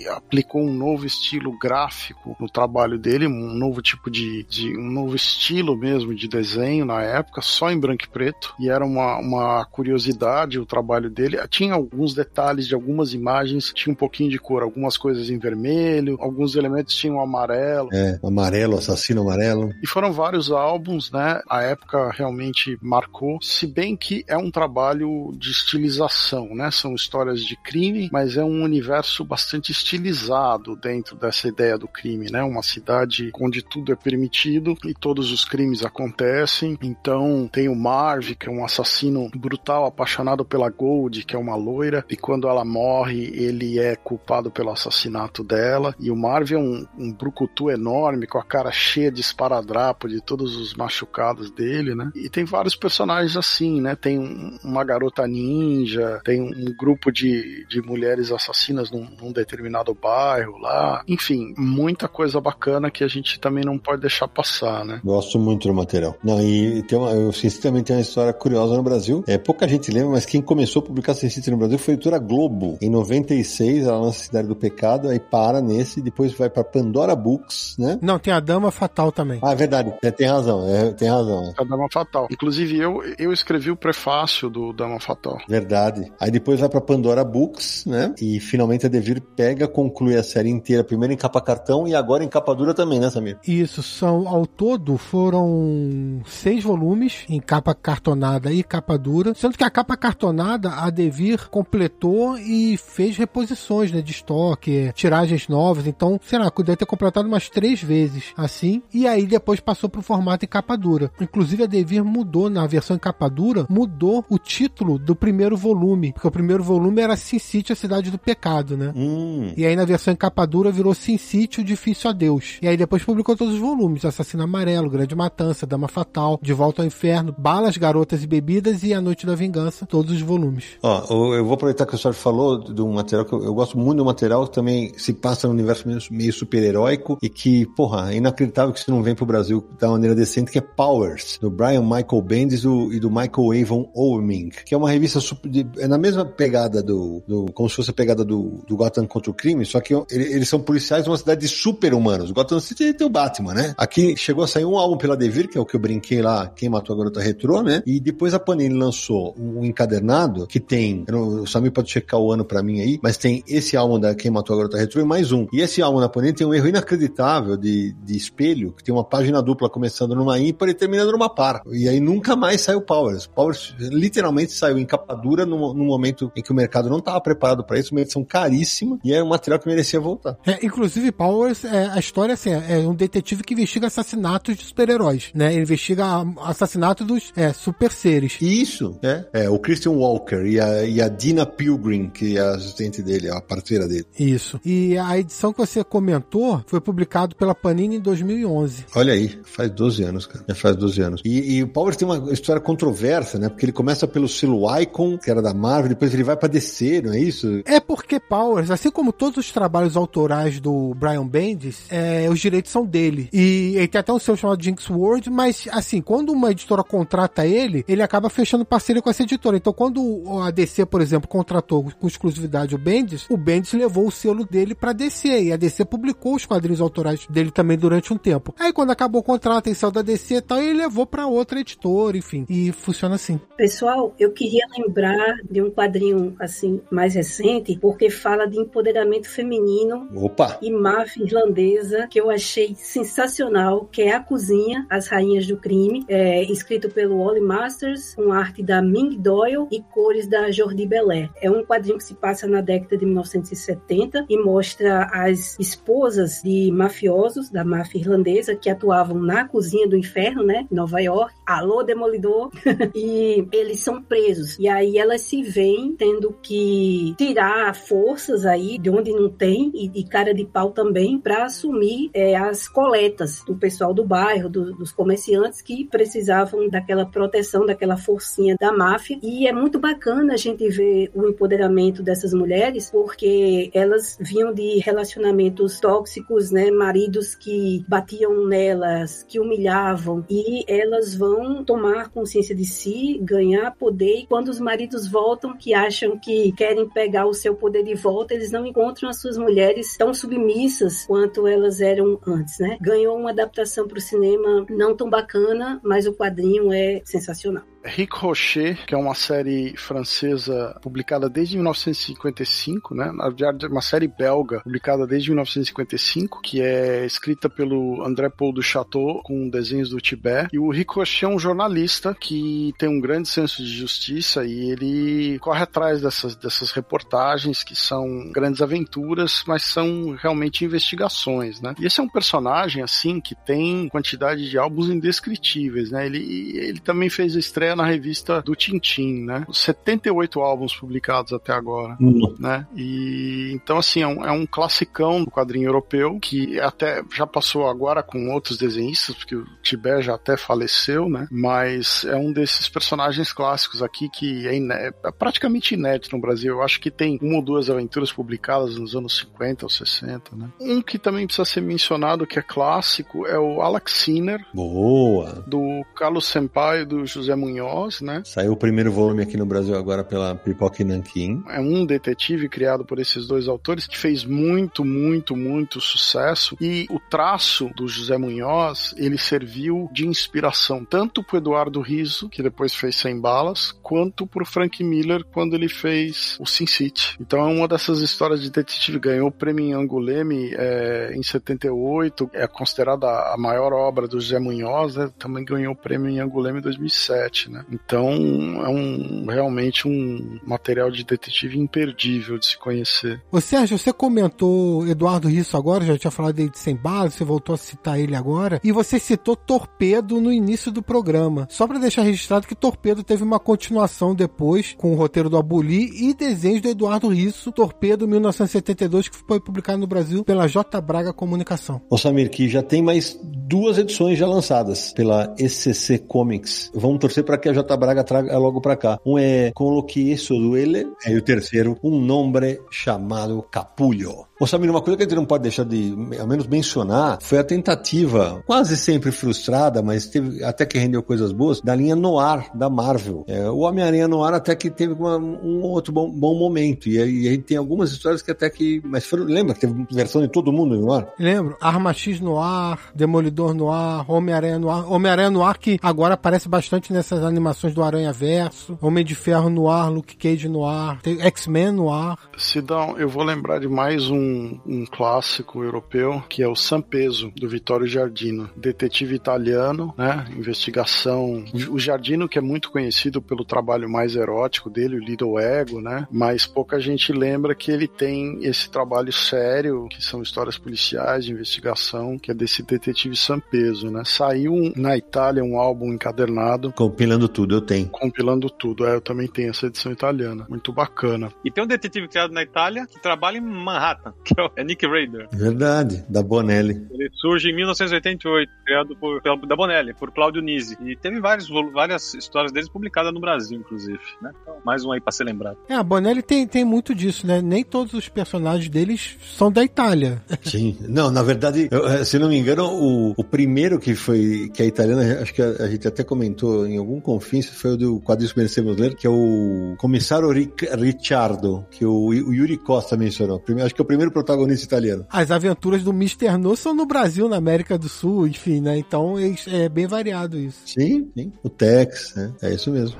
aplicou um novo estilo gráfico no trabalho dele, um novo tipo de, de um novo estilo mesmo de desenho na época, só em branco e preto. E era uma, uma curiosidade o trabalho dele. Tinha alguns detalhes de algumas imagens, tinha um pouquinho de cor, algumas coisas em vermelho, alguns elementos tinham amarelo. É, amarelo, assassino amarelo. E foram vários álbuns, né? A época realmente marcou, se bem que é um trabalho de estilização, né? São histórias de crime, mas é um universo bastante estilizado dentro dessa ideia do crime, né? Uma cidade onde tudo é permitido e todos os crimes acontecem. Então tem o Marv, que é um assassino brutal, apaixonado pela Gold, que é uma loira, e quando ela morre, ele é culpado pelo assassinato dela. E o Marv é um, um brucutu enorme, com a cara cheia de esparadrapo de todos os machucados dele, né? E tem vários personagens assim, né? Tem um, uma garota ninja, tem um grupo de, de mulheres assassinas num, num determinado bairro lá. Enfim, muita coisa bacana que a gente também não pode deixar passar, né? Gosto muito do material. Não, e tem uma, eu sinceramente tem uma história curiosa no Brasil. É, pouca gente lembra, mas quem começou publicar Sin City no Brasil foi a editora Globo. Em 96, ela lança Cidade do Pecado, aí para nesse, depois vai para Pandora Books, né? Não, tem a Dama Fatal também. Ah, é verdade. É, tem razão, é, tem razão. A Dama Fatal. Inclusive, eu, eu escrevi o prefácio do Dama Fatal. Verdade. Aí depois vai para Pandora Books, né? E finalmente a Devir pega, conclui a série inteira, primeiro em capa cartão e agora em capa dura também, né, Samir? Isso, são ao todo foram seis volumes em capa cartonada e capa dura, sendo que a capa cartonada a Devir completou e fez reposições né, de estoque, tiragens novas, então, sei lá, deve ter completado umas três vezes assim, e aí depois passou pro formato em capa dura. Inclusive a Devir mudou na versão em capa dura, mudou o título do primeiro volume, porque o primeiro volume era Sin City, a cidade do pecado, né? Hum. E aí na versão em capa dura virou Sin City, o difícil a Deus. E aí depois publicou todos os volumes, Assassino Amarelo, Grande Matança, Dama Fatal, De Volta ao Inferno, Balas, Garotas e Bebidas e A Noite da Vingança, todos os volumes. Ó, eu vou aproveitar que o senhor falou de um material que eu, eu gosto muito do material, que também se passa no universo meio, meio super-heróico e que, porra, é inacreditável que isso não vem pro Brasil da maneira decente, que é Powers, do Brian Michael Bendis do, e do Michael Avon Oeming, que é uma revista de, é na mesma pegada do, do, como se fosse a pegada do, do Gotham contra o crime, só que ele, eles são policiais de uma cidade de super-humanos. Gotham City tem o Batman, né? Aqui chegou a sair um álbum pela Devir, que é o que eu brinquei lá, Quem Matou a Garota Retrô, né? E depois a Panini lançou um encadernado que tem, não, o Samir pode checar o ano pra mim aí, mas tem esse álbum da Quem Matou a Garota Retrô e mais um. E esse álbum da Panini tem um erro inacreditável de, de espelho, que tem uma página dupla começando numa ímpar e terminando numa par. E aí nunca mais saiu Powers. Powers literalmente saiu em capa dura no, no momento em que o mercado não estava preparado para isso, uma edição caríssima, e é um material que merecia voltar. É, inclusive, Powers, é, a história assim, é um detetive que investiga assassinatos de super-heróis, né? Ele investiga assassinatos dos é, super seres. Isso, é. É, o Christian Walker e a, e a Dina Pilgrim, que é a assistente dele, a parceira dele. Isso. E a edição que você comentou foi publicado pela Panini em 2011. Olha aí, faz 12 anos, cara. Já faz 12 anos. E, e o Powers tem uma história controversa, né? Porque ele começa pelo selo Icon, que era da Marvel, depois ele vai pra DC, não é isso? É porque Powers, assim como todos os trabalhos autorais do Brian Bendis, é, os direitos são dele. E ele tem até um selo chamado Jinx World, mas assim, quando uma editora contrata ele, ele acaba fechando parceria com essa editora. Então, quando a DC, por exemplo, contratou com exclusividade o Bendis, o Bendis levou o selo dele pra DC e a DC publicou os quadrinhos autorais dele também durante um tempo. Aí, quando acabou o contrato, tem saiu da DC e tal, ele levou pra outra editora, enfim. E funciona assim. Pessoal, eu queria lembrar de um quadrinho assim mais recente, porque fala de empoderamento feminino Opa! e máfia irlandesa, que eu achei sensacional, que é A Cozinha, As Rainhas do Crime, é, escrito pelo Wally Masters, com arte da Ming Doyle e da Jordi Belair. É um quadrinho que se passa na década de 1970 e mostra as esposas de mafiosos da máfia irlandesa que atuavam na cozinha do inferno, né, Nova York. Alô, Demolidor! e eles são presos. E aí elas se veem tendo que tirar forças aí de onde não tem e, e cara de pau também para assumir é, as coletas do pessoal do bairro, do, dos comerciantes que precisavam daquela proteção, daquela forcinha da máfia. E é muito bacana a gente ver o empoderamento dessas mulheres, porque elas vinham de relacionamentos tóxicos, né? Maridos que batiam nelas, que humilhavam, e elas vão tomar consciência de si, ganhar poder, e quando os maridos voltam, que acham que querem pegar o seu poder de volta, eles não encontram as suas mulheres tão submissas quanto elas eram antes, né? Ganhou uma adaptação para o cinema não tão bacana, mas o quadrinho é sensacional. Ricochet, que é uma série francesa publicada desde 1955, né? Na verdade, uma série belga publicada desde 1955, que é escrita pelo André Paul do Chateau, com desenhos do Tibet. E o Ricochet é um jornalista que tem um grande senso de justiça e ele corre atrás dessas, dessas reportagens que são grandes aventuras, mas são realmente investigações, né? E esse é um personagem, assim, que tem quantidade de álbuns indescritíveis, né? Ele, ele também fez a estreia na revista do Tintin, né? 78 álbuns publicados até agora, Hum. né? E então assim é um, é um classicão do quadrinho europeu que até já passou agora com outros desenhistas, porque o Tibet já até faleceu, né? Mas é um desses personagens clássicos aqui que é, iné- é praticamente inédito no Brasil. Eu acho que tem uma ou duas aventuras publicadas nos anos 50 ou 60, né? Um que também precisa ser mencionado que é clássico é o Alex Sinner, Boa. do Carlos Sampaio e do José Munhoz, né? Saiu o primeiro volume aqui no Brasil agora pela Pipoca Nanquim. É um detetive criado por esses dois autores que fez muito, muito, muito sucesso. E o traço do José Munhoz, ele serviu de inspiração tanto pro Eduardo Riso, que depois fez Sem Balas, quanto pro Frank Miller quando ele fez o Sin City. Então é uma dessas histórias de detetive. Ganhou o prêmio em Anguleme é, em 78, é considerada a maior obra do José Munhoz, né? também ganhou o prêmio em Anguleme em 2007, né? Então é um realmente um material de detetive imperdível de se conhecer. Ô Sérgio, você comentou Eduardo Risso agora, já tinha falado dele de Sem Bala, você voltou a citar ele agora, e você citou Torpedo no início do programa. Só pra deixar registrado que Torpedo teve uma continuação depois, com o roteiro do Abuli e desenhos do Eduardo Risso, Torpedo 1972, que foi publicado no Brasil pela J. Braga Comunicação. Ô Samir, que já tem mais duas edições já lançadas pela ECC Comics. Vamos torcer para que a J. Braga traga logo para cá. Um é Com lo que isso duele, e o terceiro, Um Nombre Chamado Capullo. Ô Samir, uma coisa que a gente não pode deixar de, ao menos mencionar, foi a tentativa, quase sempre frustrada, mas teve, até que rendeu coisas boas, da linha Noir da Marvel. É, o Homem-Aranha Noir até que teve uma- um outro bom, bom momento. E aí, e aí tem algumas histórias que até que. Mas foram, lembra que teve versão de todo mundo no Noir? Lembro? Arma X no ar, Demolidor no ar, Homem-Aranha no ar. Homem-Aranha no ar que agora aparece bastante nessas animações do Aranha Verso. Homem de Ferro no ar, Luke Cage no ar, X-Men no ar. Sidão, eu vou lembrar de mais um, um clássico europeu, que é o Sampeso, do Vittorio Giardino. Detetive italiano, né? Investigação. O Giardino, que é muito conhecido pelo trabalho mais erótico dele, o Lido Ego, né? Mas pouca gente lembra que ele tem esse trabalho sério, que são histórias policiais de investigação, que é desse detetive Sampeso, né? Saiu um- na Itália um álbum encadernado Compilando tudo, eu tenho. compilando tudo. É, eu também tenho essa edição italiana. Muito bacana. E tem um detetive criado na Itália que trabalha em Manhattan, que é o- é Nick Raider. Verdade, da Bonelli. Ele surge em 1988, criado por, da Bonelli, por Claudio Nisi. E teve vários, volu- várias histórias deles publicadas no Brasil, inclusive. Né? Então, mais um aí pra ser lembrado. É, a Bonelli tem, tem muito disso, né? Nem todos os personagens deles são da Itália. Sim. Não, na verdade, eu, eh, se não me engano, o, o primeiro que foi, que a italiana, acho que a, a gente até comentou em algum confins, foi o do quadrinhos que merecemos ler, que é o comissário Ric- Ricciardo, que o, o Yuri Costa mencionou. Prime- Acho que é o primeiro protagonista italiano. As aventuras do Mr. No são no Brasil, na América do Sul, enfim, né? Então é bem variado isso. Sim, sim. O Tex, né? É isso mesmo.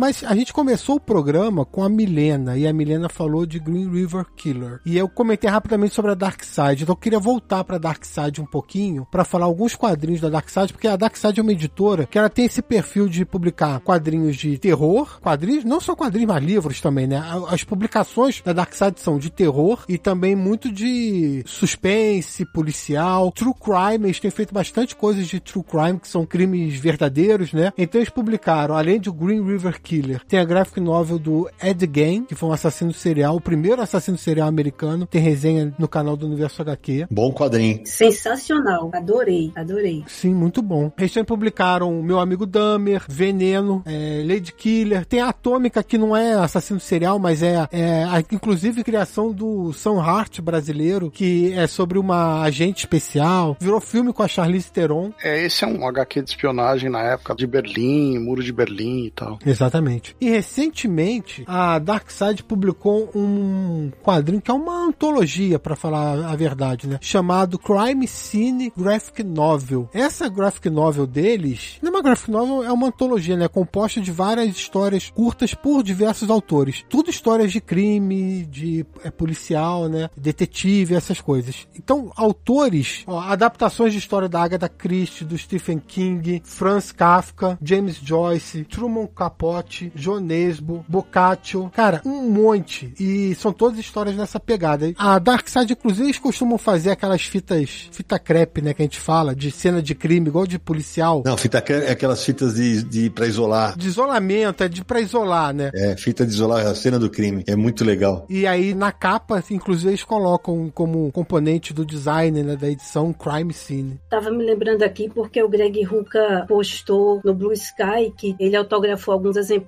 Mas a gente começou o programa com a Milena, e a Milena falou de Green River Killer. E eu comentei rapidamente sobre a Dark Side, então eu queria voltar pra Dark Side um pouquinho, para falar alguns quadrinhos da Dark Side, porque a Dark Side é uma editora que ela tem esse perfil de publicar quadrinhos de terror, quadrinhos, não só quadrinhos, mas livros também, né? As publicações da Dark Side são de terror e também muito de suspense, policial, true crime, eles têm feito bastante coisas de true crime, que são crimes verdadeiros, né? Então eles publicaram, além de Green River Killer, tem a graphic novel do Ed Gein, que foi um assassino serial, o primeiro assassino serial americano, tem resenha no canal do Universo HQ. Bom quadrinho. Sensacional. Adorei, adorei. Sim, muito bom. Eles também publicaram Meu Amigo Dahmer, Veneno, é, Lady Killer. Tem a Atômica, que não é assassino serial, mas é, é a, inclusive criação do Sam Hart brasileiro, que é sobre uma agente especial. Virou filme com a Charlize Theron. É, esse é um HQ de espionagem na época de Berlim, Muro de Berlim e tal. Exatamente. E recentemente, a Dark Side publicou um quadrinho que é uma antologia, para falar a verdade, né? Chamado Crime Scene Graphic Novel. Essa graphic novel deles, não é uma graphic novel, é uma antologia, né? Composta de várias histórias curtas por diversos autores. Tudo histórias de crime, de é, policial, né? Detetive, essas coisas. Então, autores, ó, adaptações de história da Agatha Christie, do Stephen King, Franz Kafka, James Joyce, Truman Capote, Jonesbo, Boccaccio, cara, um monte. E são todas histórias nessa pegada. A Dark Side, inclusive, eles costumam fazer aquelas fitas, fita crepe, né, que a gente fala, de cena de crime, igual de policial. Não, fita crepe é aquelas fitas de, de pra isolar. De isolamento, é de pra isolar, né? É, fita de isolar a cena do crime. É muito legal. E aí, na capa, inclusive, eles colocam como componente do design, né, da edição Crime Scene. Tava me lembrando aqui porque o Greg Ruka postou no Blue Sky que ele autografou alguns exemplares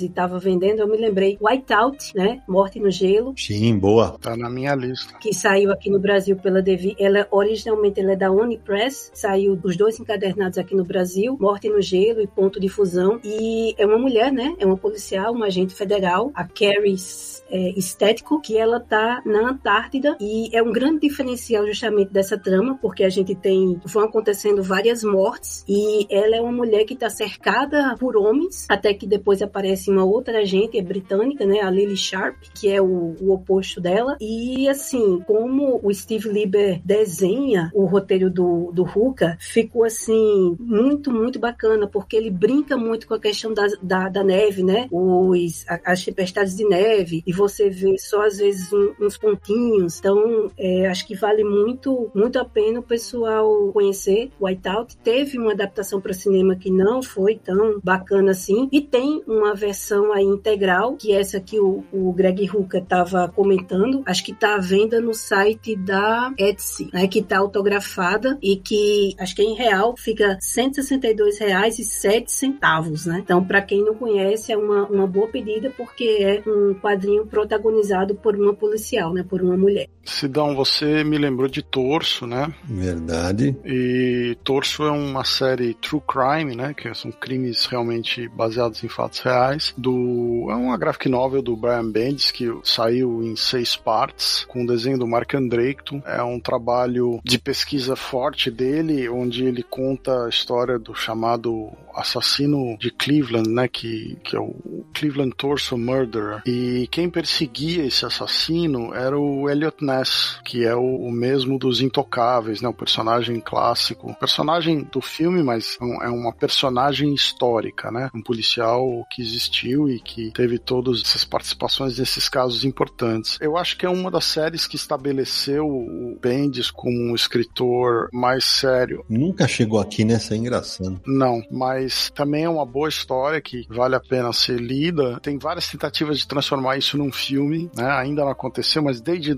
e tava vendendo. Eu me lembrei Whiteout, né? Morte no Gelo. Sim, boa. Tá na minha lista. Que saiu aqui no Brasil pela Devi. Ela originalmente ela é da Unipress. Saiu os dois encadernados aqui no Brasil. Morte no Gelo e Ponto de Fusão. E é uma mulher, né? É uma policial, uma agente federal, a Carrie é, estético, que ela tá na Antártida e é um grande diferencial justamente dessa trama, porque a gente tem vão acontecendo várias mortes e ela é uma mulher que está cercada por homens, até que depois aparece uma outra agente é britânica, né, a Lily Sharp, que é o, o oposto dela. E assim, como o Steve Lieber desenha o roteiro do, do Ruka, ficou assim muito, muito bacana, porque ele brinca muito com a questão da, da, da neve, né? Os, as tempestades de neve, e você vê só às vezes um, uns pontinhos. Então, é, acho que vale muito, muito a pena o pessoal conhecer Whiteout. Teve uma adaptação para cinema que não foi tão bacana assim, e tem uma versão aí integral, que é essa que o, o Greg Hooker estava comentando. Acho que está à venda no site da Etsy, né, que está autografada e que acho que em real fica R$ 162,07, né? Então, para quem não conhece, é uma, uma boa pedida porque é um quadrinho protagonizado por uma policial, né? Por uma mulher. Sidão, você me lembrou de Torso, né? Verdade. E Torso é uma série True Crime, né? Que são crimes realmente baseados em fatos reais. Do é uma graphic novel do Brian Bendis que saiu em seis partes com o desenho do Mark Andreicton. É um trabalho de pesquisa forte dele, onde ele conta a história do chamado assassino de Cleveland, né? Que, que é o Cleveland Torso Murderer. E quem perseguia esse assassino era o Elliot Ness, que é o, o mesmo dos Intocáveis, né? O personagem clássico. Personagem do filme, mas é uma personagem histórica, né? Um policial que existiu e que teve todas essas participações nesses casos importantes. Eu acho que é uma das séries que estabeleceu o Bendis como um escritor mais sério. Nunca chegou aqui nessa, é engraçado. Não, mas também é uma boa história que vale a pena ser lida. Tem várias tentativas de transformar isso num filme, né? Ainda não aconteceu, mas desde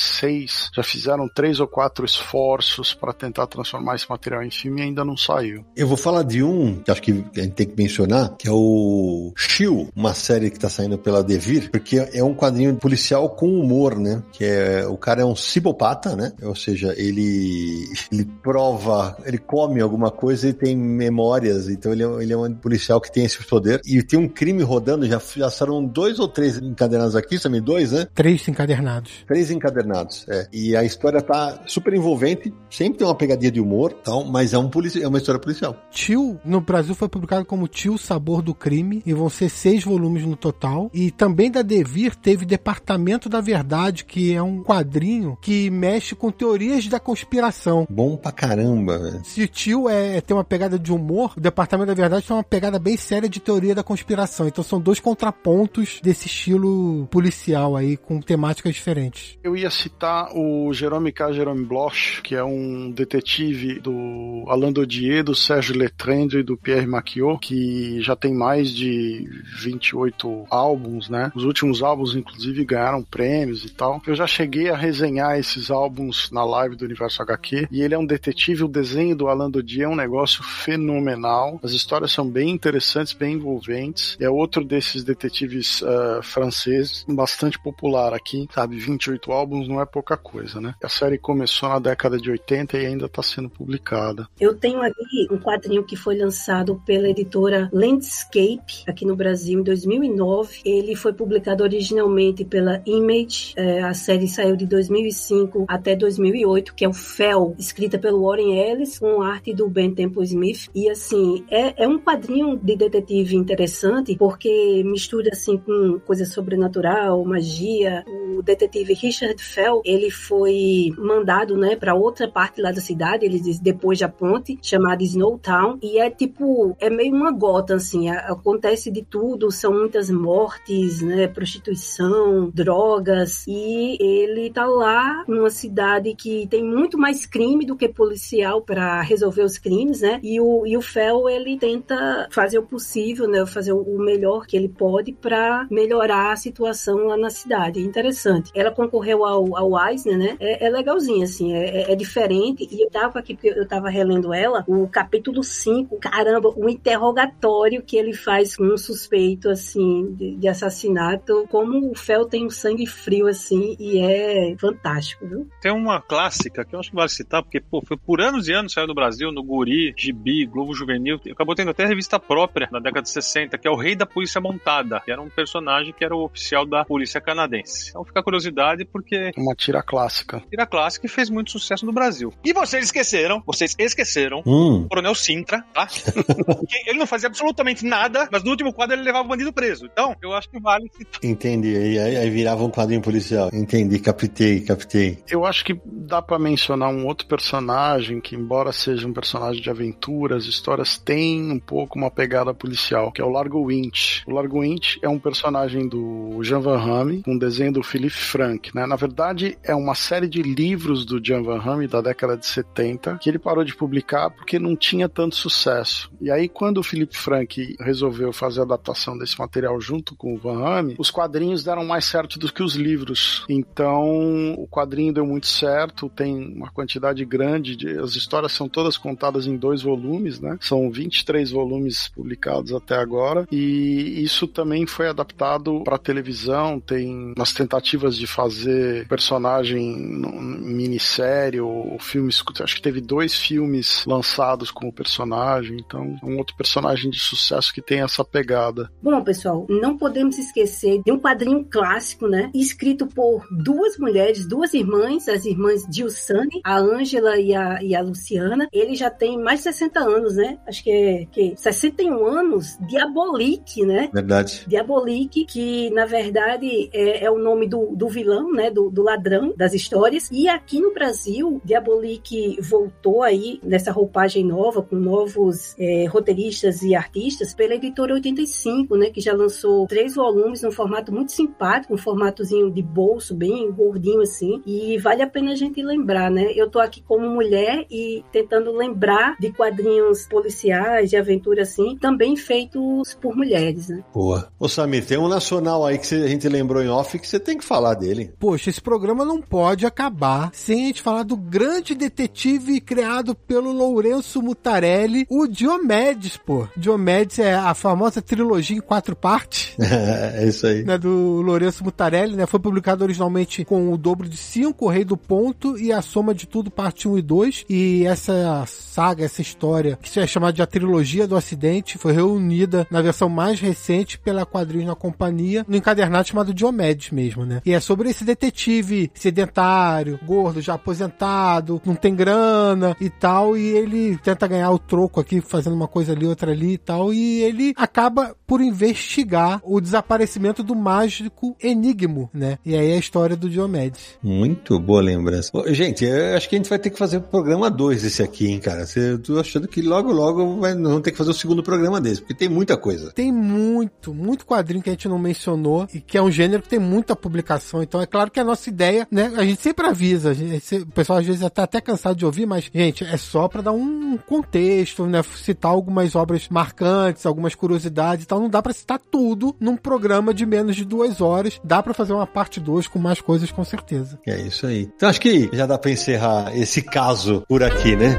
2006 já fizeram três ou quatro esforços para tentar transformar esse material em filme e ainda não saiu. Eu vou falar de um que acho que a gente tem que mencionar, que é o Shield, uma série que está saindo pela Devir, porque é um quadrinho policial com humor, né? Que é o cara é um cibopata, né? Ou seja, ele ele prova, ele come alguma coisa e tem memórias, então ele é, ele é um policial que tem esse poder e tem um crime rodando, já, já foram dois ou três encadenados aqui, também dois, né? Três encadernados. Três internados. É. E a história tá super envolvente, sempre tem uma pegadinha de humor, então, mas é, um polici é uma história policial. Tio, no Brasil foi publicado como Tio Sabor do Crime, e vão ser seis volumes no total. E também da Devir teve Departamento da Verdade, que é um quadrinho que mexe com teorias da conspiração. Bom pra caramba, velho. Se o Tio é, tem uma pegada de humor, o Departamento da Verdade tem uma pegada bem séria de teoria da conspiração. Então são dois contrapontos desse estilo policial aí, com temáticas diferentes. Eu ia citar o Jerome K. Jerome Bloch, que é um detetive do Alain Dodier, do Serge Letrendre e do Pierre Maquiot, que já tem mais de 28 álbuns, né? Os últimos álbuns, inclusive, ganharam prêmios e tal. Eu já cheguei a resenhar esses álbuns na live do Universo HQ, e ele é um detetive, o desenho do Alain Dodier é um negócio fenomenal. As histórias são bem interessantes, bem envolventes. É outro desses detetives uh, franceses, bastante popular aqui, sabe? 28 álbuns não é pouca coisa, né? A série começou na década de 80 e ainda está sendo publicada. Eu tenho aqui um quadrinho que foi lançado pela editora Landscape, aqui no Brasil, em 2009. Ele foi publicado originalmente pela Image. É, a série saiu de 2005 até 2008, que é o Fel, escrita pelo Warren Ellis, com arte do Ben Temple Smith. E, assim, é, é um quadrinho de detetive interessante, porque mistura, assim, com coisa sobrenatural, magia. O detetive Richard Fell, ele foi mandado, né, para outra parte lá da cidade, ele diz depois da ponte, chamada Snowtown, e é tipo, é meio uma gota assim, acontece de tudo, são muitas mortes, né, prostituição, drogas, e ele tá lá numa cidade que tem muito mais crime do que policial para resolver os crimes, né? E o e o Fel ele tenta fazer o possível, né, fazer o melhor que ele pode para melhorar a situação lá na cidade. Interessante. Ela concorreu ao, ao Eisner, né? É, é assim, é, é, é, diferente. E eu tava aqui, porque eu tava relendo ela, o capítulo 5, caramba, o interrogatório que ele faz com um suspeito, assim, de, de assassinato, como o Fel tem um sangue frio, assim, e é fantástico, viu? Tem uma clássica que eu acho que vale citar, porque, pô, foi por anos e anos saiu no Brasil, no Guri, Gibi, Globo Juvenil, acabou tendo até revista própria na década de 60, que é o Rei da Polícia Montada, que era um personagem que era o oficial da polícia canadense. Então fica a curiosidade porque. Uma tira clássica. Tira clássica e fez muito sucesso no Brasil. E vocês esqueceram, vocês esqueceram, hum. o Coronel Sintra, tá? ele não fazia absolutamente nada, mas no último quadro ele levava o bandido preso. Então, eu acho que vale. Entendi. Aí, aí, aí virava um quadrinho policial. Entendi, captei, captei. Eu acho que dá para mencionar um outro personagem que, embora seja um personagem de aventura, as histórias têm um pouco uma pegada policial, que é o Largo Winch. O Largo Winch é um personagem do Jean Van Hamme, com um desenho do Philippe Frank, né? Na verdade, é uma série de livros do Jean Van Hamme da década de 70 que ele parou de publicar porque não tinha tanto sucesso. E aí, quando o Philippe Frank resolveu fazer a adaptação desse material junto com o Van Hamme, os quadrinhos deram mais certo do que os livros. Então, o quadrinho deu muito certo, tem uma quantidade grande de. As histórias são todas contadas em dois volumes, né? São 23 volumes publicados até agora. E isso também foi adaptado para televisão. Tem umas tentativas de fazer personagem em minissérie ou filmes. Acho que teve dois filmes lançados com o personagem. Então, é um outro personagem de sucesso que tem essa pegada. Bom, pessoal, não podemos esquecer de um quadrinho clássico, né? Escrito por duas mulheres, duas irmãs, as irmãs Dilsane, a Ângela e a, e a Luciana. Ele já tem mais de 60 anos, né? Acho que é que 61 anos, Diabolique, né? Verdade. Diabolique, que na verdade é, é o nome do, do vilão, né? Do, do, ladrão das histórias. E aqui no Brasil, Diabolique voltou aí nessa roupagem nova, com novos é, roteiristas e artistas, pela editora 85, né? Que já lançou três volumes num formato muito simpático, um formatozinho de bolso, bem gordinho assim. E vale a pena a gente lembrar, né? Eu tô aqui como mulher e tentando lembrar de quadrinhos policiais, de aventura assim, também feitos por mulheres, né? Boa. Ô Samir, tem um nacional aí que a gente lembrou em off que você tem que falar dele. Poxa, esse programa não pode acabar sem a gente falar do grande detetive criado pelo Lourenço Mutarelli, o Diomedes, pô. Diomedes é a famosa trilogia em quatro partes. é isso aí. Né, do Lourenço Mutarelli, né? Foi publicado originalmente com o dobro de cinco, o Rei do Ponto e a Soma de Tudo, parte 1 e 2. E essa saga, essa história, que é chamada de a trilogia do acidente, foi reunida na versão mais recente pela Quadrinhos na Companhia, no encadernado chamado Diomedes mesmo, né? E é sobre esse detetive sedentário, gordo, já aposentado, não tem grana e tal, e ele tenta ganhar o troco aqui, fazendo uma coisa ali, outra ali e tal, e ele acaba por investigar o desaparecimento do mágico Enigmo, né? E aí é a história do Diomedes. Muito boa lembrança. Gente, eu acho que a gente vai ter que fazer o programa 2 desse aqui, hein, cara? Eu tô achando que logo, logo vai, nós vamos ter que fazer o segundo programa desse, porque tem muita coisa. Tem muito, muito quadrinho que a gente não mencionou e que é um gênero que tem muita publicação. Então é claro que a nossa ideia, né? A gente sempre avisa, gente- o pessoal às vezes tá até cansado de ouvir, mas, gente, é só pra dar um contexto, né? Citar algumas obras marcantes, algumas curiosidades e tal. Não dá pra citar tudo num programa de menos de duas horas. Dá pra fazer uma parte 2 com mais coisas, com certeza. É isso aí. Então acho que já dá pra encerrar esse caso por aqui, né?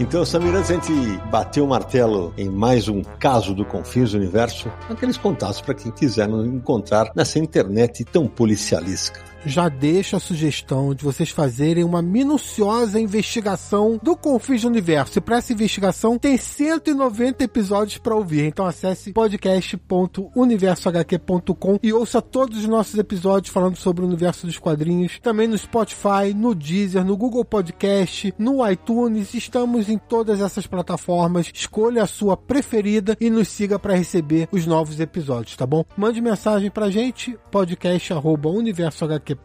Então, Samir, antes a gente bater o martelo em mais um caso do Confins Universo, aqueles contatos para quem quiser nos encontrar nessa internet tão policialesca. Já deixo a sugestão de vocês fazerem uma minuciosa investigação do Confins do Universo. E para essa investigação tem 190 episódios para ouvir. Então acesse podcast.universohq.com e ouça todos os nossos episódios falando sobre o universo dos quadrinhos. Também no Spotify, no Deezer, no Google Podcast, no iTunes. Estamos em todas essas plataformas. Escolha a sua preferida e nos siga para receber os novos episódios, tá bom? Mande mensagem pra gente, podcast@universohq.com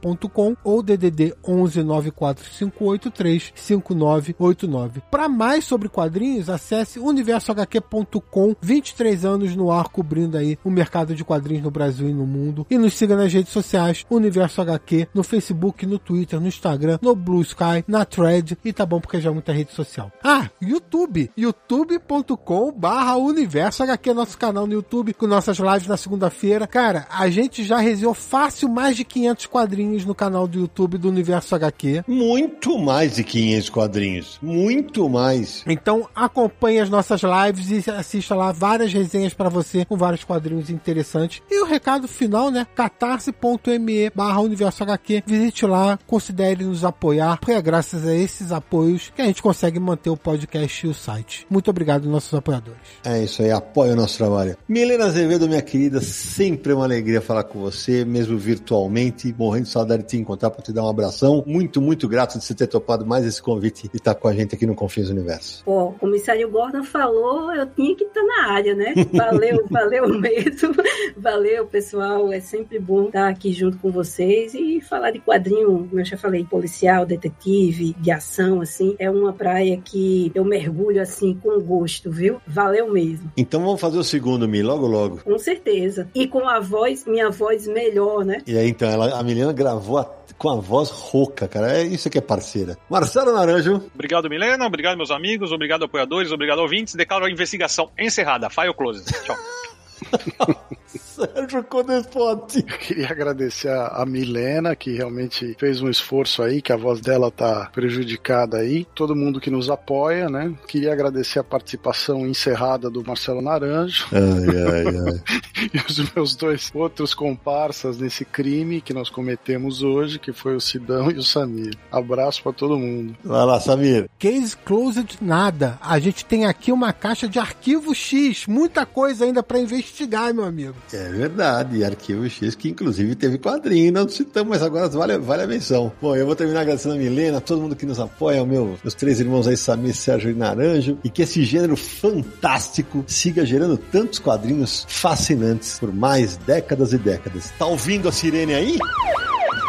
ou DDD 11 94583 5989. Para mais sobre quadrinhos, acesse universohq.com. 23 anos no ar cobrindo aí o mercado de quadrinhos no Brasil e no mundo. E nos siga nas redes sociais, Universo HQ, no Facebook, no Twitter, no Instagram, no Blue Sky, na Thread e tá bom porque já é muita rede social. Ah, YouTube, youtube.com barra Universo HQ, nosso canal no YouTube, com nossas lives na segunda-feira. Cara, a gente já resenhou fácil mais de 500 quadrinhos no canal do YouTube do Universo HQ. Muito mais de 500 quadrinhos. Muito mais. Então acompanhe as nossas lives e assista lá várias resenhas para você com vários quadrinhos interessantes. E o recado final, né? catarse.me barra Universo HQ. Visite lá, considere nos apoiar, porque é graças a esses apoios que a gente consegue manter o podcast e o site. Muito obrigado, nossos apoiadores. É isso aí, apoia o nosso trabalho. Milena Azevedo, minha querida, sempre é uma alegria falar com você, mesmo virtualmente, morrendo de saudade de te encontrar para te dar um abração. Muito, muito grato de você ter topado mais esse convite e estar com a gente aqui no Confins do Universo. Pô, o comissário Gordon falou, eu tinha que estar na área, né? Valeu, valeu mesmo. Valeu, pessoal. É sempre bom estar aqui junto com vocês e falar de quadrinho, como eu já falei, policial, detetive, de ação, assim. É uma praia que eu mergulho, assim, com gosto, viu? Valeu mesmo. Então vamos fazer o segundo, Mi, logo, logo. Com certeza. E com a voz, minha voz melhor, né? E aí, então, ela, a Milena gravou a- com a voz rouca, cara. É isso que é parceira. Marcelo Naranjo. Obrigado, Milena. Obrigado, meus amigos. Obrigado, apoiadores. Obrigado, ouvintes. Declaro a investigação encerrada. File close. Tchau. Sérgio Codespote. Eu queria agradecer a, Milena, que realmente fez um esforço aí, que a voz dela tá prejudicada aí. Todo mundo que nos apoia, né? Queria agradecer a participação encerrada do Marcelo Naranjo Ai, ai, ai. e os meus dois outros comparsas nesse crime que nós cometemos hoje, que foi o Sidão e o Samir. Abraço pra todo mundo. Vai lá, Samir. Case Closed nada. A gente tem aqui uma caixa de arquivo X. Muita coisa ainda para investigar, meu amigo. É verdade, Arquivo X, que inclusive teve quadrinho, não citamos, mas agora vale, vale a menção. Bom, eu vou terminar agradecendo a Milena, todo mundo que nos apoia, meu, meus três irmãos aí, Samir, Sérgio e Naranjo, e que esse gênero fantástico siga gerando tantos quadrinhos fascinantes por mais décadas e décadas. Tá ouvindo a sirene aí?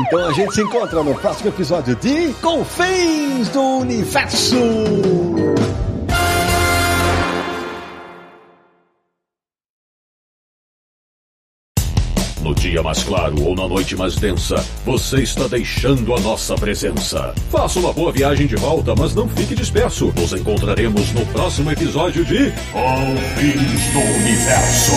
Então a gente se encontra no próximo episódio de Confins do Universo! Dia mais claro ou na noite mais densa, você está deixando a nossa presença. Faça uma boa viagem de volta, mas não fique disperso. Nos encontraremos no próximo episódio de Confins do Universo.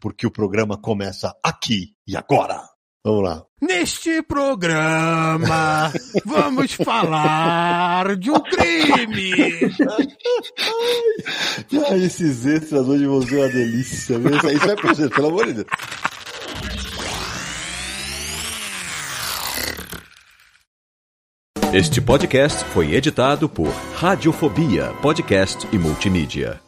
Porque o programa começa aqui e agora. Vamos lá. Neste programa, vamos falar de um crime. Ah, esses extras hoje vão ser uma delícia. viu? Isso vai pra vocês, pelo amor de Deus. Este podcast foi editado por Radiofobia, podcast e multimídia.